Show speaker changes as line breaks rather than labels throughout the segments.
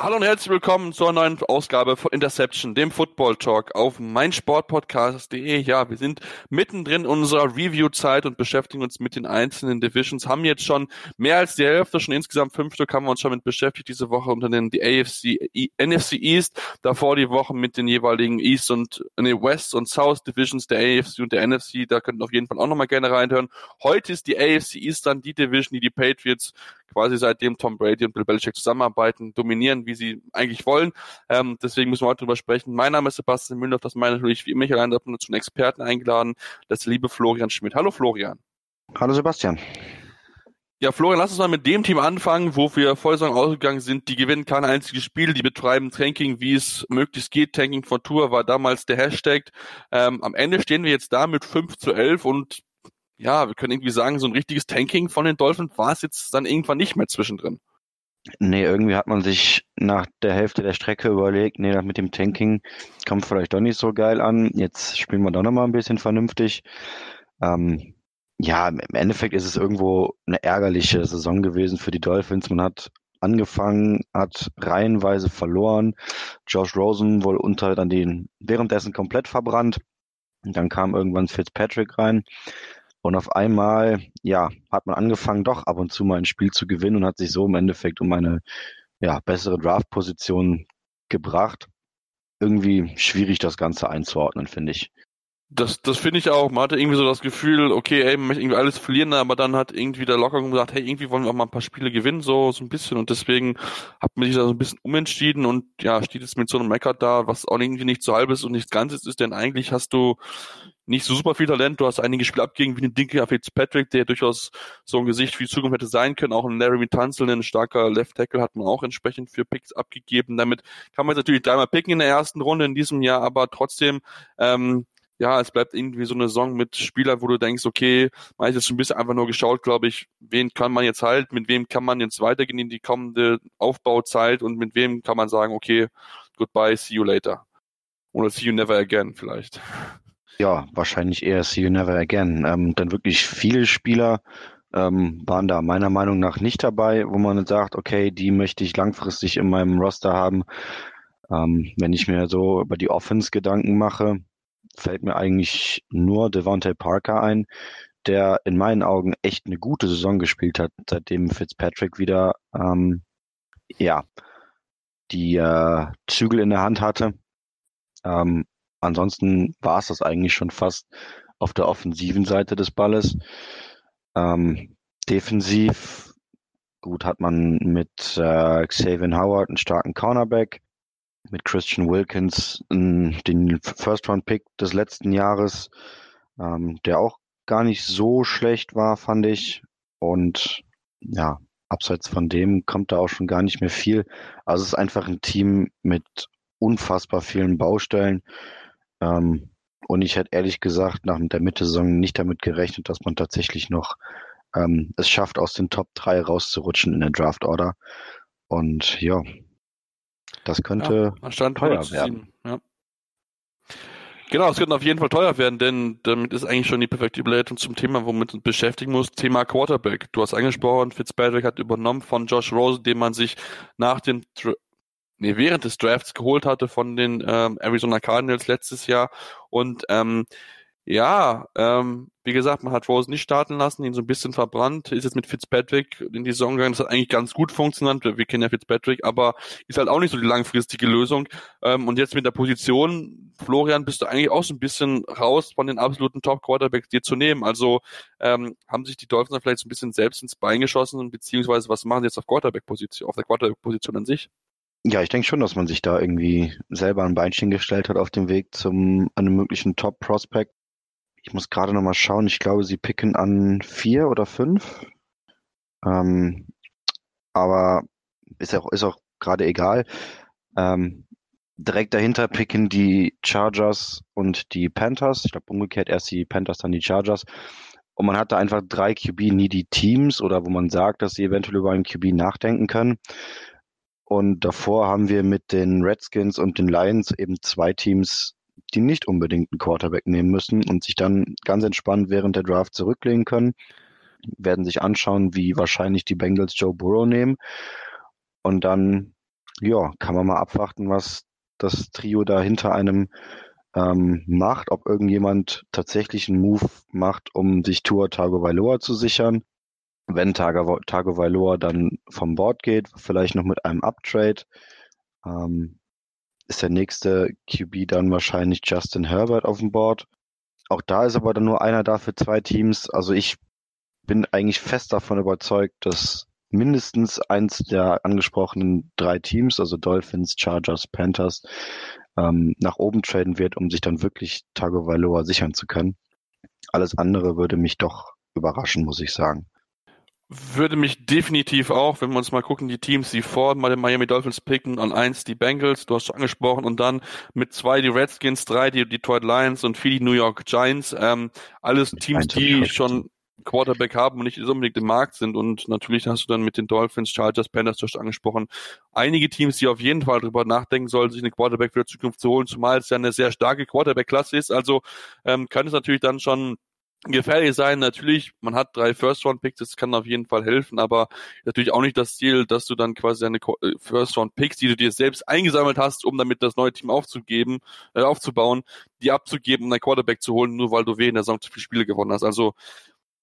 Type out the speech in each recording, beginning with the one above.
Hallo und herzlich willkommen zur neuen Ausgabe von Interception, dem Football Talk auf meinsportpodcast.de. Ja, wir sind mittendrin in unserer Review-Zeit und beschäftigen uns mit den einzelnen Divisions. Haben jetzt schon mehr als die Hälfte, schon insgesamt fünf Stück haben wir uns schon mit beschäftigt diese Woche unter den die AFC, NFC East. Davor die Woche mit den jeweiligen East und nee, West und South Divisions der AFC und der NFC. Da könnt ihr auf jeden Fall auch nochmal gerne reinhören. Heute ist die AFC East dann die Division, die die Patriots quasi seitdem Tom Brady und Bill Belichick zusammenarbeiten, dominieren, wie sie eigentlich wollen. Ähm, deswegen müssen wir heute drüber sprechen. Mein Name ist Sebastian Müller, das meine natürlich wie immer hier allein, zu einen Experten eingeladen, das liebe Florian Schmidt. Hallo Florian.
Hallo Sebastian.
Ja, Florian, lass uns mal mit dem Team anfangen, wo wir Vollsaison ausgegangen sind. Die gewinnen kein einziges Spiel, die betreiben Tanking, wie es möglichst geht. Tanking for Tour war damals der Hashtag. Ähm, am Ende stehen wir jetzt da mit 5 zu 11 und ja, wir können irgendwie sagen, so ein richtiges Tanking von den Dolphins war es jetzt dann irgendwann nicht mehr zwischendrin.
Nee, irgendwie hat man sich nach der Hälfte der Strecke überlegt, nee, mit dem Tanking kommt vielleicht doch nicht so geil an. Jetzt spielen wir doch nochmal ein bisschen vernünftig. Ähm, ja, im Endeffekt ist es irgendwo eine ärgerliche Saison gewesen für die Dolphins. Man hat angefangen, hat reihenweise verloren. Josh Rosen wohl unter dann den währenddessen komplett verbrannt. Und dann kam irgendwann Fitzpatrick rein. Und auf einmal, ja, hat man angefangen, doch ab und zu mal ein Spiel zu gewinnen und hat sich so im Endeffekt um eine ja, bessere Draft-Position gebracht. Irgendwie schwierig, das Ganze einzuordnen, finde ich.
Das, das finde ich auch. Man hatte irgendwie so das Gefühl, okay, ey, man möchte irgendwie alles verlieren, aber dann hat irgendwie der Lockerung gesagt, hey, irgendwie wollen wir auch mal ein paar Spiele gewinnen, so, so ein bisschen. Und deswegen hat man sich da so ein bisschen umentschieden und ja, steht jetzt mit so einem Mecker da, was auch irgendwie nicht so halb ist und nichts Ganzes ist, denn eigentlich hast du nicht so super viel Talent. Du hast einige Spiele abgegeben, wie den Dinky Fitzpatrick, der durchaus so ein Gesicht für die Zukunft hätte sein können. Auch ein Larry Tunzel, ein starker Left Tackle, hat man auch entsprechend für Picks abgegeben. Damit kann man jetzt natürlich dreimal picken in der ersten Runde in diesem Jahr, aber trotzdem, ähm, ja, es bleibt irgendwie so eine Saison mit Spielern, wo du denkst, okay, man hat jetzt ein bisschen einfach nur geschaut, glaube ich, wen kann man jetzt halten, mit wem kann man jetzt weitergehen in die kommende Aufbauzeit und mit wem kann man sagen, okay, goodbye, see you later. Oder see you never again vielleicht.
Ja, wahrscheinlich eher See You Never Again. Ähm, dann wirklich viele Spieler ähm, waren da meiner Meinung nach nicht dabei, wo man sagt, okay, die möchte ich langfristig in meinem Roster haben. Ähm, wenn ich mir so über die Offense Gedanken mache, fällt mir eigentlich nur Devontae Parker ein, der in meinen Augen echt eine gute Saison gespielt hat, seitdem Fitzpatrick wieder ähm, ja die äh, Zügel in der Hand hatte. Ähm, ansonsten war es das eigentlich schon fast auf der offensiven Seite des Balles. Ähm, defensiv, gut, hat man mit äh, Xavier Howard einen starken Cornerback, mit Christian Wilkins den First-Round-Pick des letzten Jahres, ähm, der auch gar nicht so schlecht war, fand ich. Und ja, abseits von dem kommt da auch schon gar nicht mehr viel. Also es ist einfach ein Team mit unfassbar vielen Baustellen. Ähm, und ich hätte ehrlich gesagt nach der Mitte-Saison nicht damit gerechnet, dass man tatsächlich noch ähm, es schafft, aus den Top 3 rauszurutschen in der Draft-Order. Und ja, das könnte ja, teuer werden. Ja.
Genau, es könnte auf jeden Fall teuer werden, denn damit ist eigentlich schon die perfekte Überleitung zum Thema, womit uns beschäftigen muss. Thema Quarterback. Du hast angesprochen, Fitzpatrick hat übernommen von Josh Rosen, den man sich nach den nee, während des Drafts geholt hatte von den ähm, Arizona Cardinals letztes Jahr. Und ähm, ja, ähm, wie gesagt, man hat Rose nicht starten lassen, ihn so ein bisschen verbrannt, ist jetzt mit Fitzpatrick in die Saison gegangen, das hat eigentlich ganz gut funktioniert, wir kennen ja Fitzpatrick, aber ist halt auch nicht so die langfristige Lösung. Ähm, und jetzt mit der Position, Florian, bist du eigentlich auch so ein bisschen raus von den absoluten Top-Quarterbacks dir zu nehmen. Also ähm, haben sich die Dolphins vielleicht so ein bisschen selbst ins Bein geschossen, beziehungsweise was machen sie jetzt auf Quarterback-Position, auf der Quarterback-Position an sich?
Ja, ich denke schon, dass man sich da irgendwie selber ein Beinchen gestellt hat auf dem Weg zum einem möglichen Top-Prospect. Ich muss gerade noch mal schauen. Ich glaube, sie picken an vier oder fünf. Ähm, aber ist auch, ist auch gerade egal. Ähm, direkt dahinter picken die Chargers und die Panthers. Ich glaube umgekehrt erst die Panthers, dann die Chargers. Und man hat da einfach drei QB-needy Teams oder wo man sagt, dass sie eventuell über einen QB nachdenken können. Und davor haben wir mit den Redskins und den Lions eben zwei Teams, die nicht unbedingt einen Quarterback nehmen müssen und sich dann ganz entspannt während der Draft zurücklegen können, werden sich anschauen, wie wahrscheinlich die Bengals Joe Burrow nehmen. Und dann, ja, kann man mal abwarten, was das Trio da hinter einem ähm, macht, ob irgendjemand tatsächlich einen Move macht, um sich Tour Tagovailoa zu sichern. Wenn Tagovailoa dann vom Board geht, vielleicht noch mit einem Uptrade, ähm, ist der nächste QB dann wahrscheinlich Justin Herbert auf dem Board. Auch da ist aber dann nur einer da für zwei Teams. Also ich bin eigentlich fest davon überzeugt, dass mindestens eins der angesprochenen drei Teams, also Dolphins, Chargers, Panthers, ähm, nach oben traden wird, um sich dann wirklich Tagovailoa sichern zu können. Alles andere würde mich doch überraschen, muss ich sagen.
Würde mich definitiv auch, wenn wir uns mal gucken, die Teams, die vor mal den Miami Dolphins picken, an eins die Bengals, du hast schon angesprochen, und dann mit zwei die Redskins, drei die Detroit Lions und vier die New York Giants. Ähm, alles Teams, die schon Quarterback haben und nicht unbedingt im Markt sind. Und natürlich hast du dann mit den Dolphins, Chargers, Panthers, du hast angesprochen, einige Teams, die auf jeden Fall darüber nachdenken sollen, sich eine Quarterback für die Zukunft zu holen, zumal es ja eine sehr starke Quarterback-Klasse ist. Also ähm, kann es natürlich dann schon gefährlich sein. Natürlich, man hat drei First-Round-Picks, das kann auf jeden Fall helfen, aber natürlich auch nicht das Ziel, dass du dann quasi deine äh, First-Round-Picks, die du dir selbst eingesammelt hast, um damit das neue Team aufzugeben, äh, aufzubauen, die abzugeben, um dein Quarterback zu holen, nur weil du weh in der Saison zu viele Spiele gewonnen hast. Also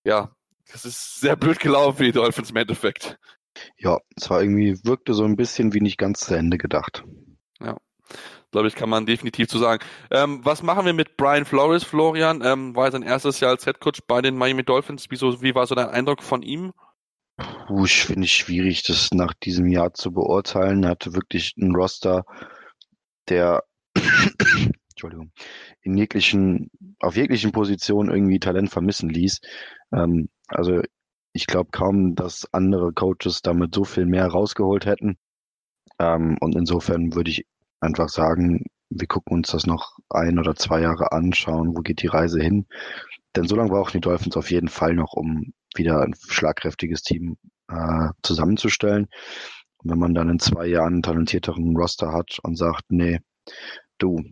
ja, das ist sehr blöd gelaufen für die Dolphins im Endeffekt.
Ja, es war irgendwie, wirkte so ein bisschen wie nicht ganz zu Ende gedacht.
Ja, glaube ich, kann man definitiv zu sagen. Ähm, was machen wir mit Brian Flores, Florian? Ähm, war sein erstes Jahr als Headcoach bei den Miami Dolphins. Wieso, wie war so dein Eindruck von ihm?
Puh, ich finde es schwierig, das nach diesem Jahr zu beurteilen. Er hatte wirklich einen Roster, der Entschuldigung, in jeglichen, auf jeglichen Positionen irgendwie Talent vermissen ließ. Ähm, also ich glaube kaum, dass andere Coaches damit so viel mehr rausgeholt hätten. Ähm, und insofern würde ich einfach sagen, wir gucken uns das noch ein oder zwei Jahre anschauen, wo geht die Reise hin. Denn so lange brauchen die Dolphins auf jeden Fall noch, um wieder ein schlagkräftiges Team äh, zusammenzustellen. Und wenn man dann in zwei Jahren einen talentierteren Roster hat und sagt, nee, du,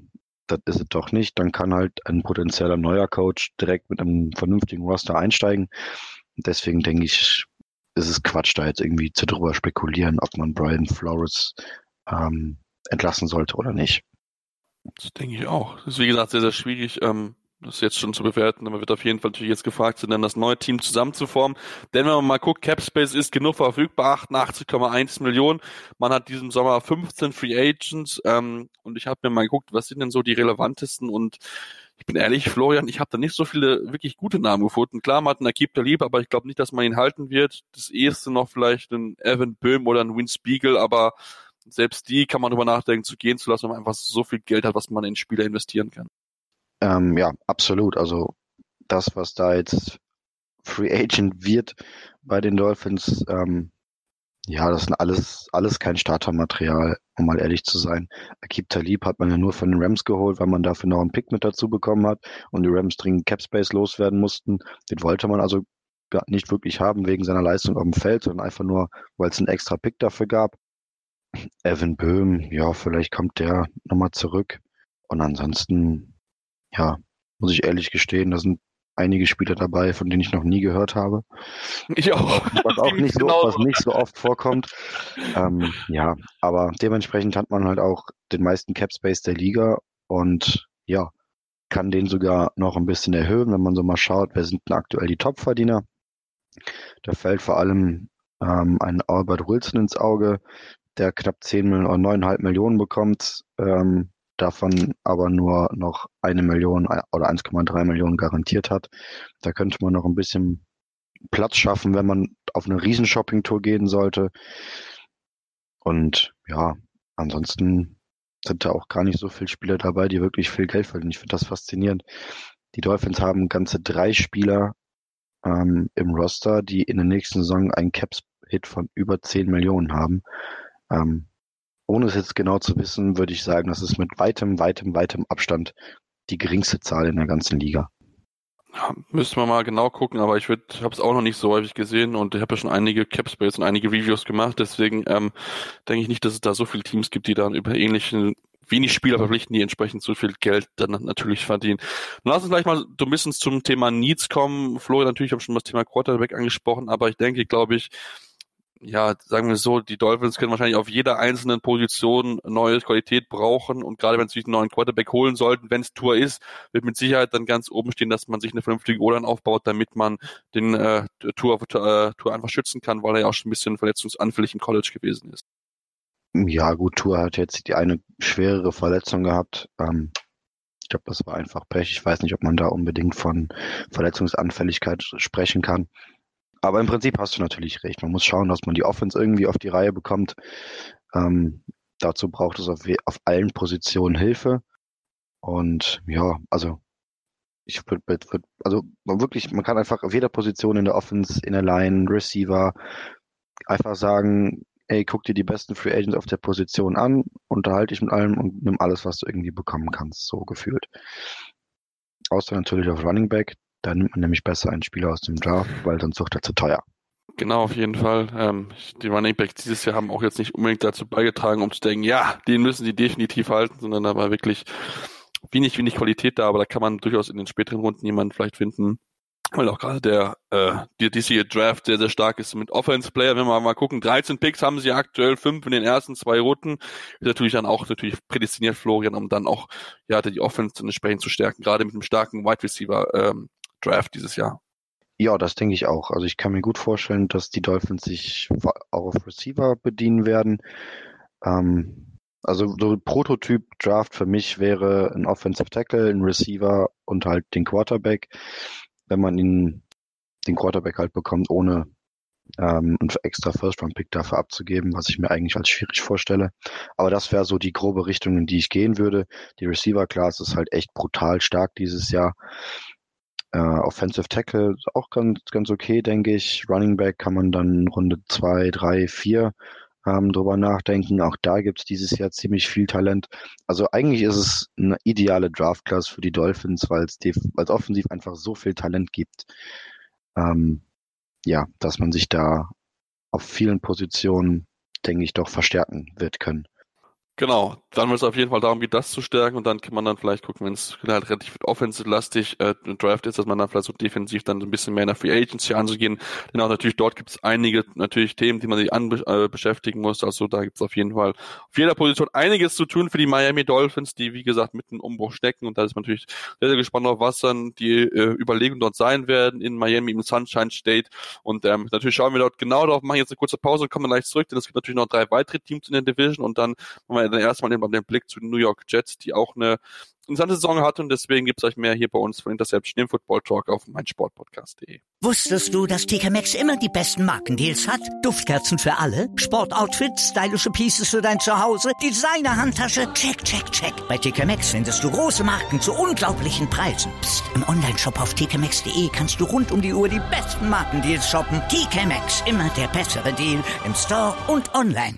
das ist es doch nicht, dann kann halt ein potenzieller neuer Coach direkt mit einem vernünftigen Roster einsteigen. Deswegen denke ich, ist es Quatsch, da jetzt irgendwie zu drüber spekulieren, ob man Brian Flores ähm, entlassen sollte oder nicht.
Das denke ich auch. Das ist wie gesagt sehr, sehr schwierig. Ähm, das jetzt schon zu bewerten, aber wird auf jeden Fall natürlich jetzt gefragt sind, dann das neue Team zusammenzuformen. Denn wenn man mal guckt, Capspace ist genug verfügbar, 88,1 Millionen. Man hat diesen Sommer 15 Free Agents ähm, und ich habe mir mal geguckt, was sind denn so die relevantesten und ich bin ehrlich, Florian, ich habe da nicht so viele wirklich gute Namen gefunden. Klar, man hat einen Akib Talib, aber ich glaube nicht, dass man ihn halten wird. Das erste noch vielleicht ein Evan Böhm oder ein Win Spiegel, aber selbst die kann man darüber nachdenken, zu gehen zu lassen, wenn man einfach so viel Geld hat, was man in Spieler investieren kann.
Ähm, ja, absolut. Also das, was da jetzt Free Agent wird bei den Dolphins, ähm, ja, das sind alles, alles kein Startermaterial, um mal ehrlich zu sein. Akib Talib hat man ja nur von den Rams geholt, weil man dafür noch einen Pick mit dazu bekommen hat und die Rams dringend Capspace loswerden mussten. Den wollte man also gar nicht wirklich haben wegen seiner Leistung auf dem Feld, sondern einfach nur, weil es einen extra Pick dafür gab. Evan Böhm, ja, vielleicht kommt der nochmal zurück. Und ansonsten ja, muss ich ehrlich gestehen, da sind einige Spieler dabei, von denen ich noch nie gehört habe.
Ich auch.
Was auch nicht so, was nicht so oft vorkommt. Ähm, ja, aber dementsprechend hat man halt auch den meisten Cap Space der Liga und ja, kann den sogar noch ein bisschen erhöhen, wenn man so mal schaut, wer sind denn aktuell die Topverdiener. Da fällt vor allem ähm, ein Albert Wilson ins Auge, der knapp 10 Millionen oder 9,5 Millionen bekommt. Ähm, davon aber nur noch eine Million äh, oder 1,3 Millionen garantiert hat. Da könnte man noch ein bisschen Platz schaffen, wenn man auf eine Riesenshopping-Tour gehen sollte. Und ja, ansonsten sind da auch gar nicht so viele Spieler dabei, die wirklich viel Geld verdienen. Ich finde das faszinierend. Die Dolphins haben ganze drei Spieler ähm, im Roster, die in der nächsten Saison einen Caps-Hit von über 10 Millionen haben. Ähm, ohne es jetzt genau zu wissen, würde ich sagen, das ist mit weitem, weitem, weitem Abstand die geringste Zahl in der ganzen Liga.
Ja, müssen wir mal genau gucken, aber ich habe es auch noch nicht so häufig gesehen und ich habe ja schon einige Capspace und einige Reviews gemacht, deswegen ähm, denke ich nicht, dass es da so viele Teams gibt, die dann über ähnlichen wenig Spieler verpflichten, die entsprechend so viel Geld dann natürlich verdienen. lass uns gleich mal so ein bisschen zum Thema Needs kommen. Florian, natürlich habe schon das Thema Quarterback angesprochen, aber ich denke, glaube ich, ja, sagen wir so, die Dolphins können wahrscheinlich auf jeder einzelnen Position neue Qualität brauchen und gerade wenn sie sich einen neuen Quarterback holen sollten, wenn es Tour ist, wird mit Sicherheit dann ganz oben stehen, dass man sich eine vernünftige O-Line aufbaut, damit man den äh, Tour, äh, Tour einfach schützen kann, weil er ja auch schon ein bisschen verletzungsanfällig im College gewesen ist.
Ja, gut, Tour hat jetzt die eine schwerere Verletzung gehabt. Ähm, ich glaube, das war einfach Pech. Ich weiß nicht, ob man da unbedingt von Verletzungsanfälligkeit sprechen kann. Aber im Prinzip hast du natürlich recht. Man muss schauen, dass man die Offense irgendwie auf die Reihe bekommt. Ähm, dazu braucht es auf, auf allen Positionen Hilfe. Und ja, also ich würde, würd, also wirklich, man kann einfach auf jeder Position in der Offense, in der Line, Receiver, einfach sagen, ey, guck dir die besten Free Agents auf der Position an, unterhalte dich mit allem und nimm alles, was du irgendwie bekommen kannst, so gefühlt. Außer natürlich auf Running Back, da nimmt man nämlich besser einen Spieler aus dem Draft, weil sonst wird er zu teuer.
Genau, auf jeden Fall. Ähm, die Running Backs dieses Jahr haben auch jetzt nicht unbedingt dazu beigetragen, um zu denken, ja, den müssen sie definitiv halten, sondern da war wirklich wenig, wenig Qualität da, aber da kann man durchaus in den späteren Runden jemanden vielleicht finden, weil auch gerade der äh, die diesjährige Draft sehr, sehr stark ist mit Offense Player. Wenn wir mal gucken, 13 Picks haben sie aktuell, fünf in den ersten zwei Runden. Ist natürlich dann auch natürlich prädestiniert Florian, um dann auch ja die Offense entsprechend zu stärken, gerade mit einem starken Wide Receiver ähm, Draft dieses Jahr.
Ja, das denke ich auch. Also ich kann mir gut vorstellen, dass die Dolphins sich auch auf Receiver bedienen werden. Ähm, also so Prototyp Draft für mich wäre ein Offensive Tackle, ein Receiver und halt den Quarterback wenn man ihn, den Quarterback halt bekommt, ohne ähm, einen extra First-Round-Pick dafür abzugeben, was ich mir eigentlich als schwierig vorstelle. Aber das wäre so die grobe Richtung, in die ich gehen würde. Die Receiver-Class ist halt echt brutal stark dieses Jahr. Äh, Offensive Tackle auch ganz, ganz okay, denke ich. Running Back kann man dann Runde zwei, drei, vier ähm, drüber nachdenken. Auch da gibt es dieses Jahr ziemlich viel Talent. Also eigentlich ist es eine ideale Draft-Class für die Dolphins, weil es offensiv einfach so viel Talent gibt. Ähm, ja, dass man sich da auf vielen Positionen, denke ich, doch verstärken wird können.
Genau, dann wird es auf jeden Fall darum gehen, das zu stärken und dann kann man dann vielleicht gucken, wenn es halt relativ offensive-lastig äh, Draft ist, dass man dann vielleicht so defensiv dann ein bisschen mehr in der Free Agency anzugehen. Denn auch natürlich dort gibt es einige natürlich Themen, die man sich an, äh, beschäftigen muss. Also da gibt es auf jeden Fall auf jeder Position einiges zu tun für die Miami Dolphins, die wie gesagt mitten im Umbruch stecken und da ist man natürlich sehr, sehr gespannt auf was dann die äh, Überlegungen dort sein werden in Miami im Sunshine State und ähm, natürlich schauen wir dort genau darauf, machen jetzt eine kurze Pause, kommen dann gleich zurück, denn es gibt natürlich noch drei weitere Teams in der Division und dann machen wir dann erstmal den, den Blick zu den New York Jets, die auch eine interessante Saison hat und deswegen gibt es euch mehr hier bei uns von Interception im Football Talk auf meinsportpodcast.de.
Wusstest du, dass TK Maxx immer die besten Markendeals hat? Duftkerzen für alle, Sportoutfits, stylische Pieces für dein Zuhause, Designer-Handtasche, check, check, check. Bei TK Maxx findest du große Marken zu unglaublichen Preisen. Psst. im Onlineshop auf tkmaxx.de kannst du rund um die Uhr die besten Markendeals shoppen. TK Maxx, immer der bessere Deal im Store und online.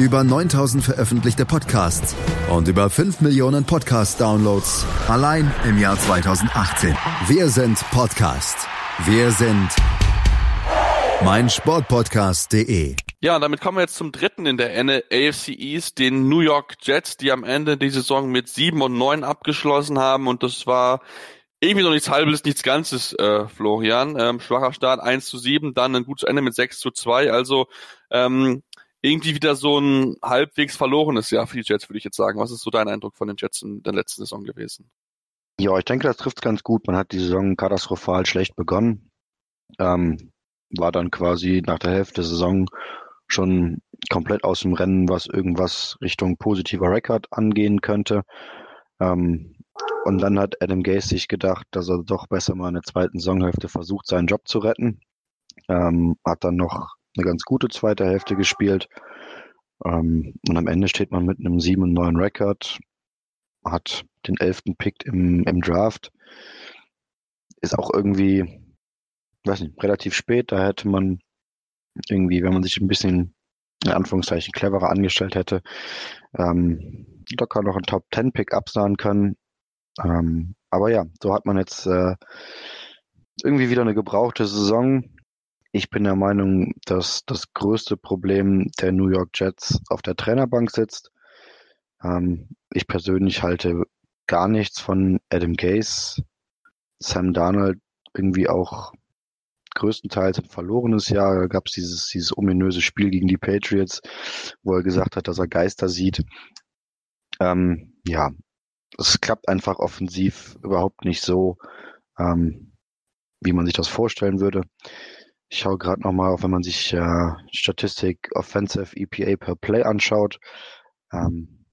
über 9000 veröffentlichte Podcasts und über 5 Millionen Podcast-Downloads allein im Jahr 2018. Wir sind Podcast. Wir sind meinsportpodcast.de.
Ja, und damit kommen wir jetzt zum dritten in der AFC East, den New York Jets, die am Ende die Saison mit 7 und 9 abgeschlossen haben und das war irgendwie noch nichts halbes, nichts Ganzes, äh, Florian. Ähm, schwacher Start 1 zu 7, dann ein gutes Ende mit 6 zu 2. Also ähm, irgendwie wieder so ein halbwegs verlorenes Jahr für die Jets, würde ich jetzt sagen. Was ist so dein Eindruck von den Jets in der letzten Saison gewesen?
Ja, ich denke, das trifft ganz gut. Man hat die Saison katastrophal schlecht begonnen. Ähm, war dann quasi nach der Hälfte der Saison schon komplett aus dem Rennen, was irgendwas Richtung positiver Rekord angehen könnte. Ähm, und dann hat Adam Gase sich gedacht, dass er doch besser mal in der zweiten Saisonhälfte versucht, seinen Job zu retten. Ähm, hat dann noch eine ganz gute zweite Hälfte gespielt. Ähm, und am Ende steht man mit einem 7 und 9 Rekord, hat den elften Pick im, im Draft. Ist auch irgendwie, weiß nicht, relativ spät. Da hätte man irgendwie, wenn man sich ein bisschen in Anführungszeichen cleverer angestellt hätte, ähm, locker noch einen Top 10 Pick absahen können. Ähm, aber ja, so hat man jetzt äh, irgendwie wieder eine gebrauchte Saison. Ich bin der Meinung, dass das größte Problem der New York Jets auf der Trainerbank sitzt. Ähm, ich persönlich halte gar nichts von Adam Gase. Sam Darnold irgendwie auch größtenteils ein verlorenes Jahr. Da gab es dieses, dieses ominöse Spiel gegen die Patriots, wo er gesagt hat, dass er Geister sieht. Ähm, ja, es klappt einfach offensiv überhaupt nicht so, ähm, wie man sich das vorstellen würde. Ich schaue gerade nochmal auf, wenn man sich äh, Statistik Offensive EPA per Play anschaut, ähm,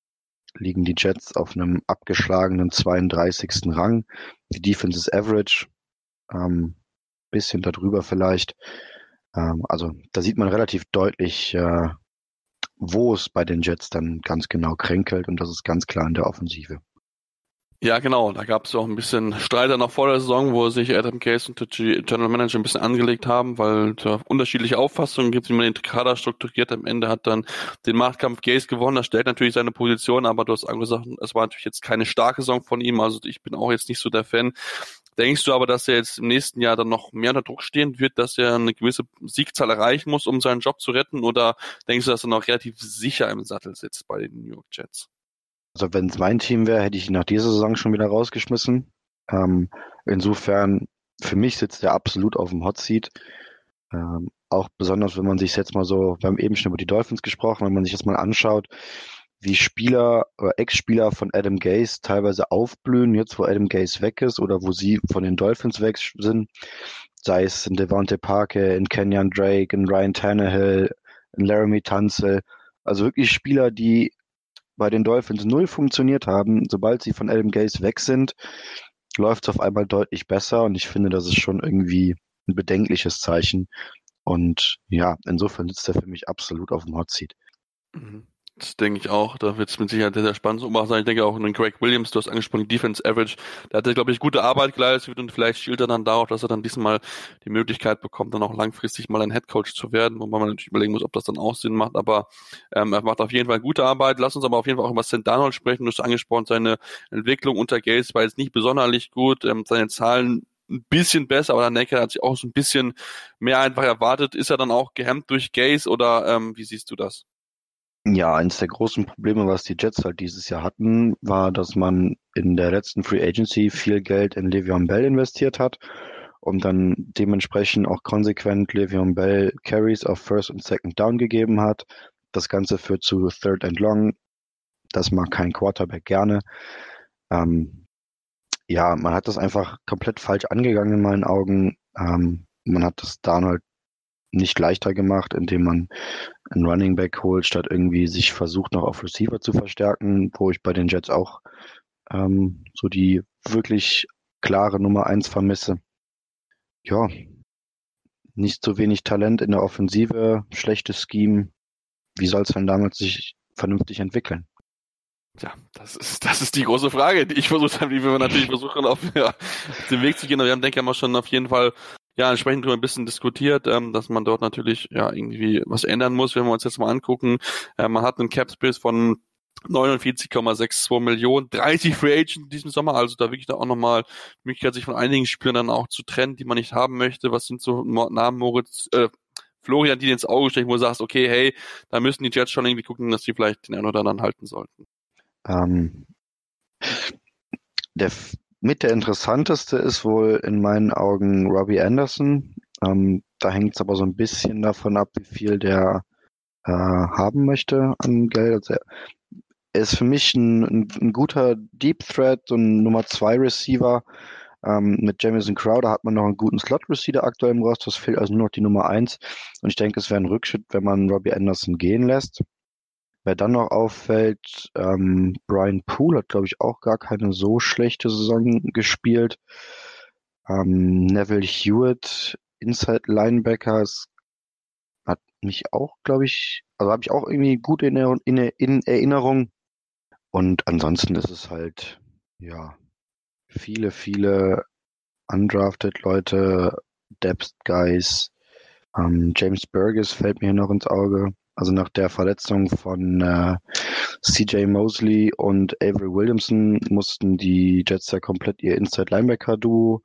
liegen die Jets auf einem abgeschlagenen 32. Rang. Die Defense ist average, ähm, bisschen darüber vielleicht. Ähm, also da sieht man relativ deutlich, äh, wo es bei den Jets dann ganz genau kränkelt und das ist ganz klar in der Offensive.
Ja, genau. Da gab es auch ein bisschen Streiter noch vor der Saison, wo sich Adam Case und der General Manager ein bisschen angelegt haben, weil da unterschiedliche Auffassungen gibt, wie man den Kader strukturiert. Am Ende hat dann den Machtkampf Case gewonnen. Das stellt natürlich seine Position, aber du hast angesagt, es war natürlich jetzt keine starke Saison von ihm. Also ich bin auch jetzt nicht so der Fan. Denkst du aber, dass er jetzt im nächsten Jahr dann noch mehr unter Druck stehen wird, dass er eine gewisse Siegzahl erreichen muss, um seinen Job zu retten? Oder denkst du, dass er noch relativ sicher im Sattel sitzt bei den New York Jets?
Also wenn es mein Team wäre, hätte ich ihn nach dieser Saison schon wieder rausgeschmissen. Ähm, insofern, für mich sitzt er absolut auf dem Hot Seat. Ähm, auch besonders, wenn man sich jetzt mal so, wir haben eben schon über die Dolphins gesprochen, wenn man sich das mal anschaut, wie Spieler oder Ex-Spieler von Adam Gase teilweise aufblühen, jetzt wo Adam Gase weg ist oder wo sie von den Dolphins weg sind, sei es in Devontae Parker, in Kenyon Drake, in Ryan Tannehill, in Laramie Tunzel, also wirklich Spieler, die bei den Dolphins null funktioniert haben, sobald sie von Adam Gase weg sind, läuft es auf einmal deutlich besser und ich finde, das ist schon irgendwie ein bedenkliches Zeichen. Und ja, insofern sitzt er für mich absolut auf dem Hot Seat.
Mhm. Denke ich auch. Da wird es mit Sicherheit sehr, sehr spannend zu sein. Ich denke auch in Greg Williams, du hast angesprochen, Defense Average. Der hat, glaube ich, gute Arbeit geleistet und vielleicht schielt er dann darauf, dass er dann diesmal die Möglichkeit bekommt, dann auch langfristig mal ein Headcoach zu werden, wo man natürlich überlegen muss, ob das dann auch Sinn macht. Aber ähm, er macht auf jeden Fall gute Arbeit. Lass uns aber auf jeden Fall auch über St. Darnold sprechen. Du hast angesprochen, seine Entwicklung unter Gates war jetzt nicht besonders gut. Ähm, seine Zahlen ein bisschen besser, aber der Necker hat sich auch so ein bisschen mehr einfach erwartet. Ist er dann auch gehemmt durch Gaze oder ähm, wie siehst du das?
Ja, eins der großen Probleme, was die Jets halt dieses Jahr hatten, war, dass man in der letzten Free Agency viel Geld in Le'Veon Bell investiert hat und dann dementsprechend auch konsequent Le'Veon Bell Carries auf First und Second Down gegeben hat. Das Ganze führt zu Third and Long. Das mag kein Quarterback gerne. Ähm, ja, man hat das einfach komplett falsch angegangen in meinen Augen. Ähm, man hat das Darnold nicht leichter gemacht, indem man einen Running Back holt, statt irgendwie sich versucht, noch auf Receiver zu verstärken, wo ich bei den Jets auch ähm, so die wirklich klare Nummer eins vermisse. Ja, nicht so wenig Talent in der Offensive, schlechtes Scheme. Wie soll es denn damals sich vernünftig entwickeln?
Ja, das ist, das ist die große Frage, die ich versucht habe, die wir natürlich versuchen, auf, ja, den Weg zu gehen. Aber wir haben, denke ich mal, schon auf jeden Fall ja, entsprechend ein bisschen diskutiert, ähm, dass man dort natürlich ja irgendwie was ändern muss, wenn wir uns jetzt mal angucken. Äh, man hat einen Cap Space von 49,62 Millionen, 30 Free Agents in diesem Sommer, also da wirklich da auch nochmal die Möglichkeit, sich von einigen Spielern dann auch zu trennen, die man nicht haben möchte. Was sind so Namen, Moritz, äh, Florian, die dir ins Auge stechen, wo du sagst, okay, hey, da müssen die Jets schon irgendwie gucken, dass die vielleicht den einen oder anderen halten sollten.
Ähm, der mit der interessanteste ist wohl in meinen Augen Robbie Anderson. Ähm, da hängt es aber so ein bisschen davon ab, wie viel der äh, haben möchte an Geld. Also er, ist für mich ein, ein, ein, guter Deep Threat, so ein Nummer 2 Receiver, Ähm, mit Jamison Crowder hat man noch einen guten Slot-Receiver aktuell im Roster. Es fehlt also nur noch die Nummer eins. Und ich denke, es wäre ein Rückschritt, wenn man Robbie Anderson gehen lässt. Wer dann noch auffällt, ähm, Brian Poole hat, glaube ich, auch gar keine so schlechte Saison gespielt. Ähm, Neville Hewitt, Inside Linebacker, hat mich auch, glaube ich, also habe ich auch irgendwie gut in, in, in Erinnerung. Und ansonsten ist es halt, ja, viele, viele undrafted Leute, Depth Guys. Ähm, James Burgess fällt mir noch ins Auge. Also nach der Verletzung von äh, CJ Mosley und Avery Williamson mussten die Jets ja komplett ihr Inside Linebacker Duo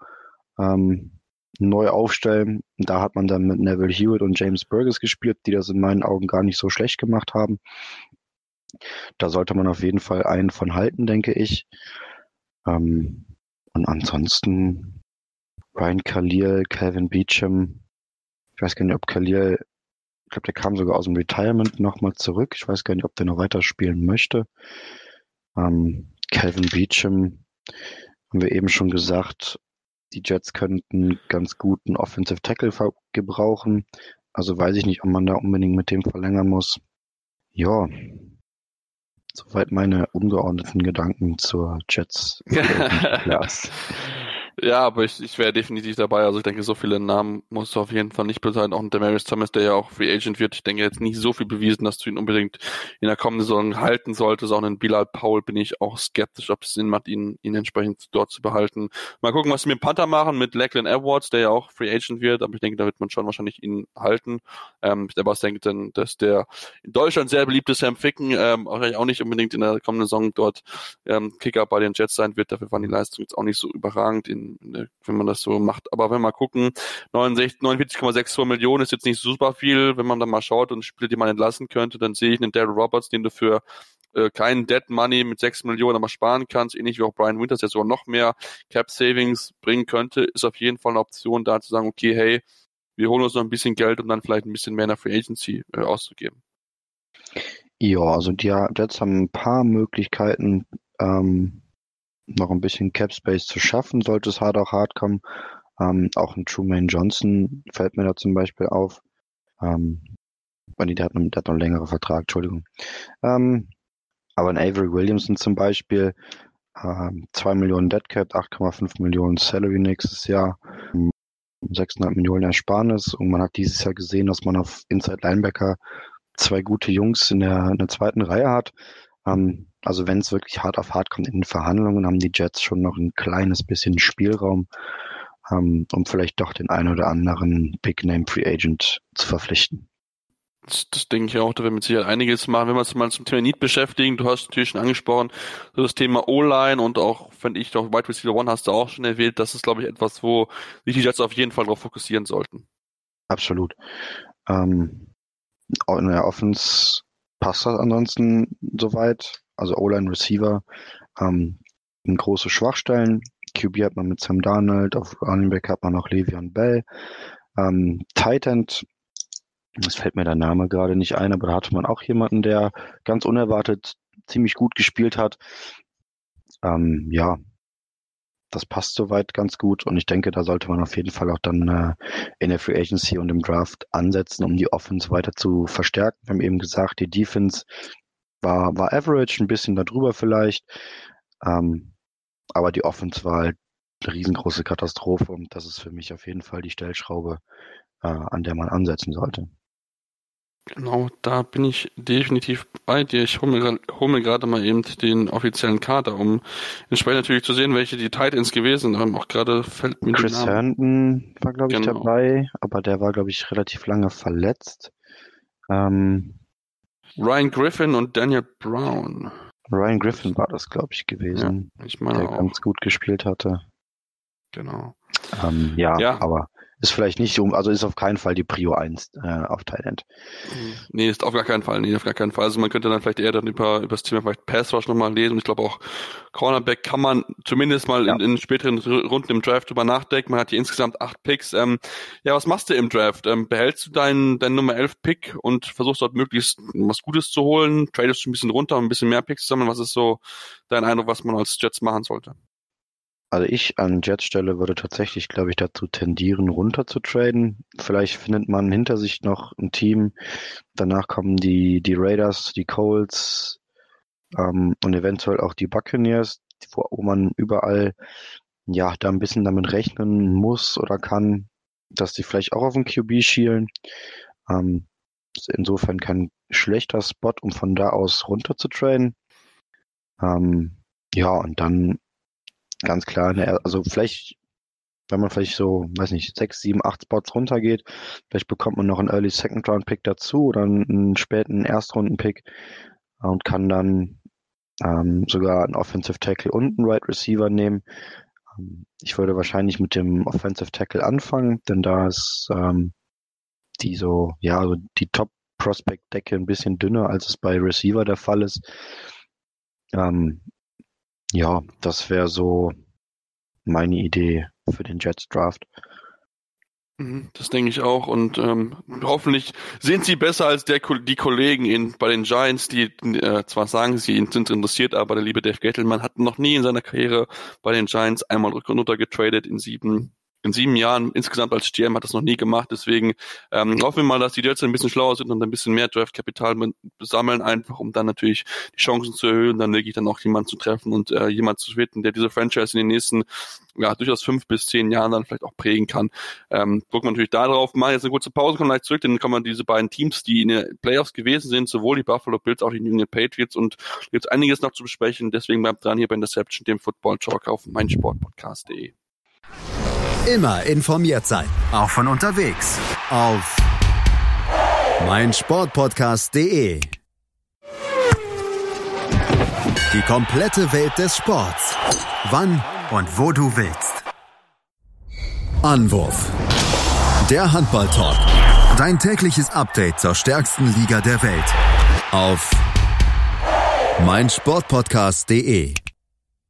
ähm, neu aufstellen. Da hat man dann mit Neville Hewitt und James Burgess gespielt, die das in meinen Augen gar nicht so schlecht gemacht haben. Da sollte man auf jeden Fall einen von halten, denke ich. Ähm, und ansonsten Ryan Khalil, Calvin Beecham. Ich weiß gar nicht, ob Khalil, ich glaube, der kam sogar aus dem Retirement nochmal zurück. Ich weiß gar nicht, ob der noch weiter spielen möchte. Ähm, Calvin Beecham haben wir eben schon gesagt, die Jets könnten ganz guten Offensive Tackle gebrauchen. Also weiß ich nicht, ob man da unbedingt mit dem verlängern muss. Ja, soweit meine ungeordneten Gedanken zur Jets.
Ja, aber ich, ich wäre definitiv dabei. Also ich denke, so viele Namen musst du auf jeden Fall nicht bezahlen. Auch ein Demaris Thomas, der ja auch Free Agent wird. Ich denke jetzt nicht so viel bewiesen, dass du ihn unbedingt in der kommenden Saison halten solltest. Auch einen Bilal Paul bin ich auch skeptisch, ob es Sinn macht, ihn, ihn entsprechend dort zu behalten. Mal gucken, was sie mit Panther machen, mit Lachlan Edwards, der ja auch Free Agent wird. Aber ich denke, da wird man schon wahrscheinlich ihn halten. Ähm, ich denke dann, dass der in Deutschland sehr beliebte Sam Ficken ähm, auch nicht unbedingt in der kommenden Saison dort ähm, Kicker bei den Jets sein wird. Dafür waren die Leistungen jetzt auch nicht so überragend in wenn man das so macht. Aber wenn wir mal gucken, 49,62 Millionen ist jetzt nicht super viel. Wenn man dann mal schaut und Spiele, die man entlassen könnte, dann sehe ich einen Daryl Roberts, den du für äh, keinen Dead Money mit 6 Millionen aber sparen kannst, ähnlich wie auch Brian Winters, der sogar noch mehr Cap Savings bringen könnte, ist auf jeden Fall eine Option da zu sagen, okay, hey, wir holen uns noch ein bisschen Geld, um dann vielleicht ein bisschen mehr in der Free Agency äh, auszugeben.
Ja, also die Jets haben ein paar Möglichkeiten, ähm, noch ein bisschen Cap Space zu schaffen, sollte es hart auch hart kommen. Ähm, auch ein Truman Johnson fällt mir da zum Beispiel auf. Ähm, der hat, noch, der hat noch einen längeren Vertrag, Entschuldigung. Ähm, aber ein Avery Williamson zum Beispiel, ähm, 2 Millionen Dead Cap, 8,5 Millionen Salary nächstes Jahr, 6,5 Millionen Ersparnis und man hat dieses Jahr gesehen, dass man auf Inside Linebacker zwei gute Jungs in der, in der zweiten Reihe hat. Ähm, also wenn es wirklich hart auf hart kommt in den Verhandlungen, haben die Jets schon noch ein kleines bisschen Spielraum, ähm, um vielleicht doch den einen oder anderen Big Name Free Agent zu verpflichten.
Das, das denke ich auch, da wird mit Sicherheit einiges machen. Wenn wir uns mal zum Thema Need beschäftigen, du hast natürlich schon angesprochen, so das Thema O-Line und auch, finde ich, doch Wide Receiver One hast du auch schon erwähnt, das ist, glaube ich, etwas, wo sich die Jets auf jeden Fall darauf fokussieren sollten.
Absolut. Ähm, in der Offense passt das ansonsten soweit. Also O-Line Receiver ähm, große Schwachstellen. QB hat man mit Sam Darnold, auf Running Back hat man noch Le'Veon Bell. Ähm, Tight End, das fällt mir der Name gerade nicht ein, aber da hatte man auch jemanden, der ganz unerwartet ziemlich gut gespielt hat. Ähm, ja, das passt soweit ganz gut und ich denke, da sollte man auf jeden Fall auch dann äh, in der Free Agency und im Draft ansetzen, um die Offense weiter zu verstärken. Wir haben eben gesagt, die Defense war, war average, ein bisschen darüber vielleicht, ähm, aber die Offense war halt eine riesengroße Katastrophe und das ist für mich auf jeden Fall die Stellschraube, äh, an der man ansetzen sollte.
Genau, da bin ich definitiv bei dir. Ich hole mir, hol mir gerade mal eben den offiziellen Kader, um entsprechend natürlich zu sehen, welche die Titans gewesen haben. Auch gerade fällt mir
Chris Herndon war, glaube ich, genau. dabei, aber der war, glaube ich, relativ lange verletzt. Ähm,
Ryan Griffin und Daniel Brown.
Ryan Griffin war das, glaube ich, gewesen.
Ja, ich meine
der
auch.
ganz gut gespielt hatte.
Genau.
Ähm, ja, ja, aber ist vielleicht nicht so, also ist auf keinen Fall die Prio 1 äh, auf Thailand.
Nee, ist auf gar keinen Fall, nee, auf gar keinen Fall. Also man könnte dann vielleicht eher dann über, über das Thema vielleicht Pass Rush nochmal lesen und ich glaube auch Cornerback kann man zumindest mal ja. in, in späteren Runden im Draft drüber nachdenken. Man hat hier insgesamt acht Picks. Ähm, ja, was machst du im Draft? Ähm, behältst du deinen, deinen Nummer 11 Pick und versuchst dort möglichst was Gutes zu holen? Tradest du ein bisschen runter, um ein bisschen mehr Picks zu sammeln? Was ist so dein Eindruck, was man als Jets machen sollte?
Also ich an Jets Stelle würde tatsächlich, glaube ich, dazu tendieren, runter zu traden. Vielleicht findet man hinter sich noch ein Team. Danach kommen die, die Raiders, die Colts ähm, und eventuell auch die Buccaneers, wo, wo man überall ja da ein bisschen damit rechnen muss oder kann, dass die vielleicht auch auf den QB schielen. Ähm, insofern kein schlechter Spot, um von da aus runter zu traden. Ähm, ja, und dann ganz klar, ne, also vielleicht, wenn man vielleicht so, weiß nicht, sechs, sieben, acht Spots runtergeht, vielleicht bekommt man noch einen Early Second Round Pick dazu oder einen späten Erstrunden Pick und kann dann ähm, sogar einen Offensive Tackle und einen Right Receiver nehmen. Ähm, ich würde wahrscheinlich mit dem Offensive Tackle anfangen, denn da ist ähm, die so, ja, also die Top Prospect Decke ein bisschen dünner, als es bei Receiver der Fall ist. Ähm, ja, das wäre so meine Idee für den Jets Draft.
Mhm, das denke ich auch und ähm, hoffentlich sind sie besser als der, die Kollegen in, bei den Giants, die äh, zwar sagen, sie sind interessiert, aber der liebe Dave Gettleman hat noch nie in seiner Karriere bei den Giants einmal runter getradet in sieben in sieben Jahren insgesamt als GM hat das noch nie gemacht. Deswegen ähm, hoffen wir mal, dass die Jets ein bisschen schlauer sind und ein bisschen mehr Draftkapital sammeln, einfach um dann natürlich die Chancen zu erhöhen, dann wirklich dann auch jemanden zu treffen und äh, jemand zu finden, der diese Franchise in den nächsten ja, durchaus fünf bis zehn Jahren dann vielleicht auch prägen kann. Ähm, gucken wir natürlich darauf, machen jetzt eine kurze Pause, kommen gleich zurück, dann kommen diese beiden Teams, die in den Playoffs gewesen sind, sowohl die Buffalo Bills, auch die New England Patriots und jetzt einiges noch zu besprechen. Deswegen bleibt dran hier bei Interception, dem Football Talk auf meinsportpodcast.de.
Immer informiert sein, auch von unterwegs. Auf meinsportpodcast.de. Die komplette Welt des Sports. Wann und wo du willst. Anwurf. Der Handball-Talk. Dein tägliches Update zur stärksten Liga der Welt. Auf meinsportpodcast.de.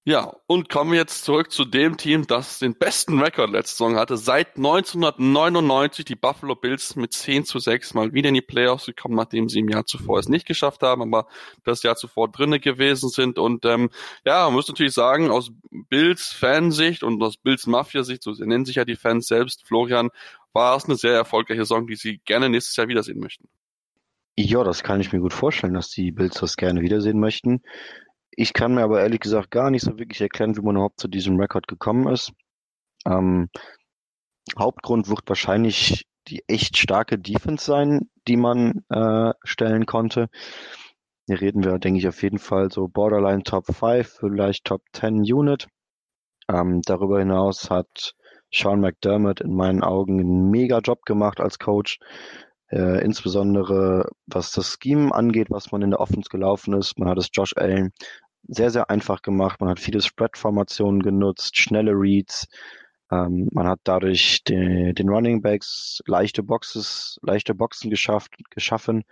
Ja, und kommen wir jetzt zurück zu dem Team, das den besten Rekord letzte Saison hatte. Seit 1999 die Buffalo Bills mit 10 zu 6 mal wieder in die Playoffs gekommen, nachdem sie im Jahr zuvor es nicht geschafft haben, aber das Jahr zuvor drinnen gewesen sind. Und ähm, ja, man muss natürlich sagen, aus Bills Fansicht und aus Bills Mafia-Sicht, so nennen sich ja die Fans selbst, Florian, war es eine sehr erfolgreiche Saison, die sie gerne nächstes Jahr wiedersehen möchten.
Ja, das kann ich mir gut vorstellen, dass die Bills das gerne wiedersehen möchten. Ich kann mir aber ehrlich gesagt gar nicht so wirklich erklären, wie man überhaupt zu diesem Rekord gekommen ist. Ähm, Hauptgrund wird wahrscheinlich die echt starke Defense sein, die man äh, stellen konnte. Hier reden wir, denke ich, auf jeden Fall so Borderline Top 5, vielleicht Top 10 Unit. Ähm, darüber hinaus hat Sean McDermott in meinen Augen einen mega Job gemacht als Coach. Äh, insbesondere was das Scheme angeht, was man in der Offense gelaufen ist. Man hat es Josh Allen sehr, sehr einfach gemacht. Man hat viele Spread-Formationen genutzt, schnelle Reads. Ähm, man hat dadurch den, den Running Backs leichte Boxes, leichte Boxen geschafft, geschaffen,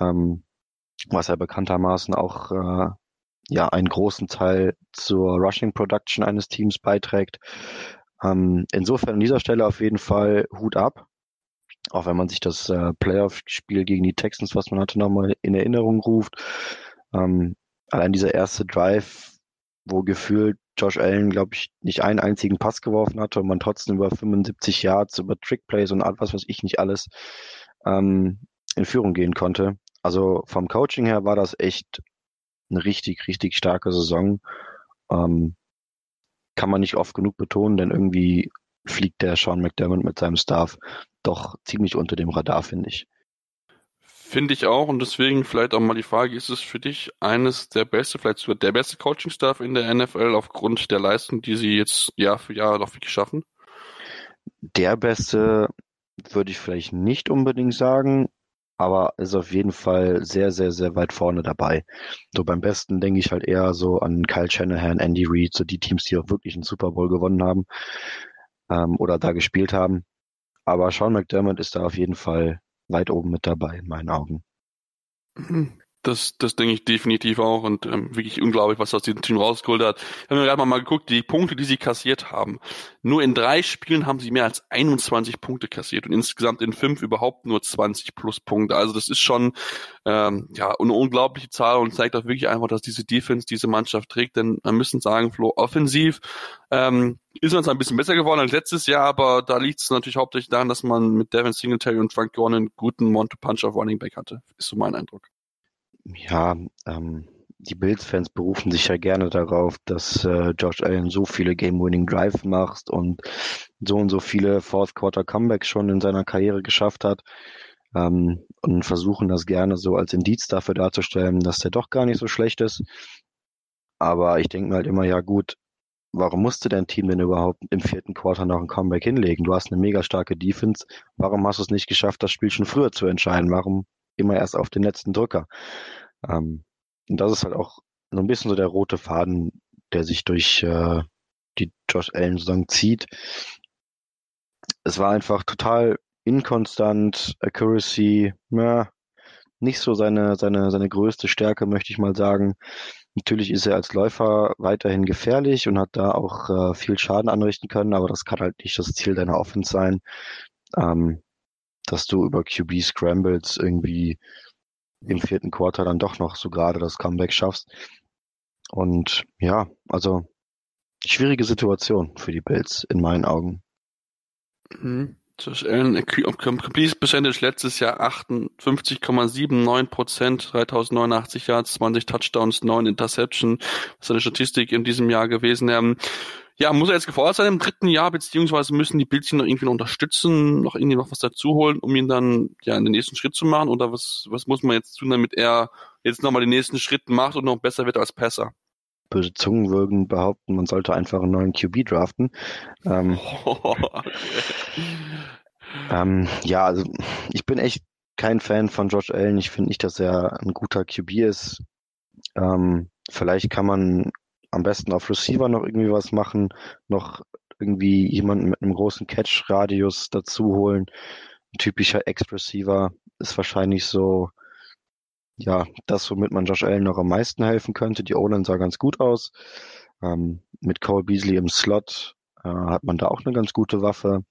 ähm, was ja bekanntermaßen auch äh, ja einen großen Teil zur Rushing Production eines Teams beiträgt. Ähm, insofern an dieser Stelle auf jeden Fall Hut ab. Auch wenn man sich das äh, Playoff-Spiel gegen die Texans, was man hatte, nochmal in Erinnerung ruft. Ähm, allein dieser erste Drive, wo gefühlt Josh Allen, glaube ich, nicht einen einzigen Pass geworfen hatte und man trotzdem über 75 Yards, über Trickplays und was weiß ich nicht alles ähm, in Führung gehen konnte. Also vom Coaching her war das echt eine richtig, richtig starke Saison. Ähm, kann man nicht oft genug betonen, denn irgendwie fliegt der Sean McDermott mit seinem Staff doch ziemlich unter dem Radar, finde ich.
Finde ich auch und deswegen vielleicht auch mal die Frage, ist es für dich eines der beste, vielleicht sogar der beste Coaching-Staff in der NFL aufgrund der Leistung, die sie jetzt Jahr für Jahr noch wirklich schaffen?
Der beste würde ich vielleicht nicht unbedingt sagen, aber ist auf jeden Fall sehr, sehr, sehr weit vorne dabei. So beim besten denke ich halt eher so an Kyle Shanahan, Andy Reid, so die Teams, die auch wirklich einen Super Bowl gewonnen haben ähm, oder da gespielt haben. Aber Sean McDermott ist da auf jeden Fall weit oben mit dabei in meinen Augen.
Das, das denke ich definitiv auch und ähm, wirklich unglaublich, was aus diesem Team rausgeholt hat. Wir haben gerade mal geguckt, die Punkte, die sie kassiert haben. Nur in drei Spielen haben sie mehr als 21 Punkte kassiert und insgesamt in fünf überhaupt nur 20 plus Punkte. Also das ist schon ähm, ja eine unglaubliche Zahl und zeigt auch wirklich einfach, dass diese Defense diese Mannschaft trägt. Denn wir müssen sagen, Flo, offensiv ähm, ist man zwar ein bisschen besser geworden als letztes Jahr, aber da liegt es natürlich hauptsächlich daran, dass man mit Devin Singletary und Frank Gorn einen guten Monte-Punch auf Running Back hatte. Ist so mein Eindruck
ja, ähm, die Bills-Fans berufen sich ja gerne darauf, dass äh, Josh Allen so viele Game-Winning Drive macht und so und so viele Fourth-Quarter-Comebacks schon in seiner Karriere geschafft hat ähm, und versuchen das gerne so als Indiz dafür darzustellen, dass der doch gar nicht so schlecht ist. Aber ich denke mir halt immer, ja gut, warum musste dein Team denn überhaupt im vierten Quarter noch ein Comeback hinlegen? Du hast eine mega starke Defense. Warum hast du es nicht geschafft, das Spiel schon früher zu entscheiden? Warum immer erst auf den letzten Drücker. Ähm, und das ist halt auch so ein bisschen so der rote Faden, der sich durch äh, die Josh Allen Saison zieht. Es war einfach total inkonstant, Accuracy, ja, nicht so seine, seine, seine größte Stärke, möchte ich mal sagen. Natürlich ist er als Läufer weiterhin gefährlich und hat da auch äh, viel Schaden anrichten können, aber das kann halt nicht das Ziel deiner Offense sein. Ähm, dass du über QB Scrambles irgendwie im vierten Quarter dann doch noch so gerade das Comeback schaffst. Und ja, also schwierige Situation für die Bills in meinen Augen.
Mhm. Complete Percentage letztes Jahr 58,79 Prozent, 3089 Yards, 20 Touchdowns, 9 Interception. Das ist eine Statistik in diesem Jahr gewesen. Ähm, ja, muss er jetzt gefordert sein im dritten Jahr, beziehungsweise müssen die Bildchen noch irgendwie noch unterstützen, noch irgendwie noch was dazuholen, um ihn dann ja in den nächsten Schritt zu machen? Oder was, was muss man jetzt tun, damit er jetzt nochmal den nächsten Schritt macht und noch besser wird als Passer?
Böse Zungen würden behaupten, man sollte einfach einen neuen QB draften. Ähm, okay. ähm, ja, also ich bin echt kein Fan von Josh Allen. Ich finde nicht, dass er ein guter QB ist. Ähm, vielleicht kann man am besten auf Receiver noch irgendwie was machen, noch irgendwie jemanden mit einem großen Catch-Radius dazu holen. Ein typischer Ex-Receiver ist wahrscheinlich so, ja, das, womit man Josh Allen noch am meisten helfen könnte. Die O-Line sah ganz gut aus. Ähm, mit Cole Beasley im Slot äh, hat man da auch eine ganz gute Waffe.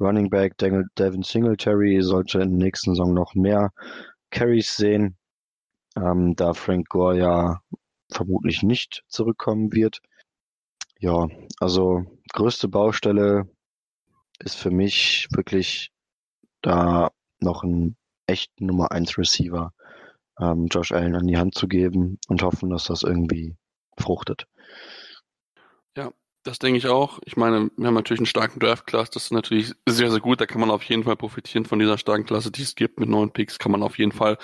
Running Back Devin Singletary sollte in der nächsten Saison noch mehr Carries sehen, ähm, da Frank Gore ja vermutlich nicht zurückkommen wird. Ja, also größte Baustelle ist für mich wirklich da noch einen echten Nummer 1 Receiver ähm, Josh Allen an die Hand zu geben und hoffen, dass das irgendwie fruchtet.
Das denke ich auch. Ich meine, wir haben natürlich einen starken Draft-Class, das ist natürlich sehr, sehr gut. Da kann man auf jeden Fall profitieren von dieser starken Klasse, die es gibt. Mit neuen Picks kann man auf jeden Fall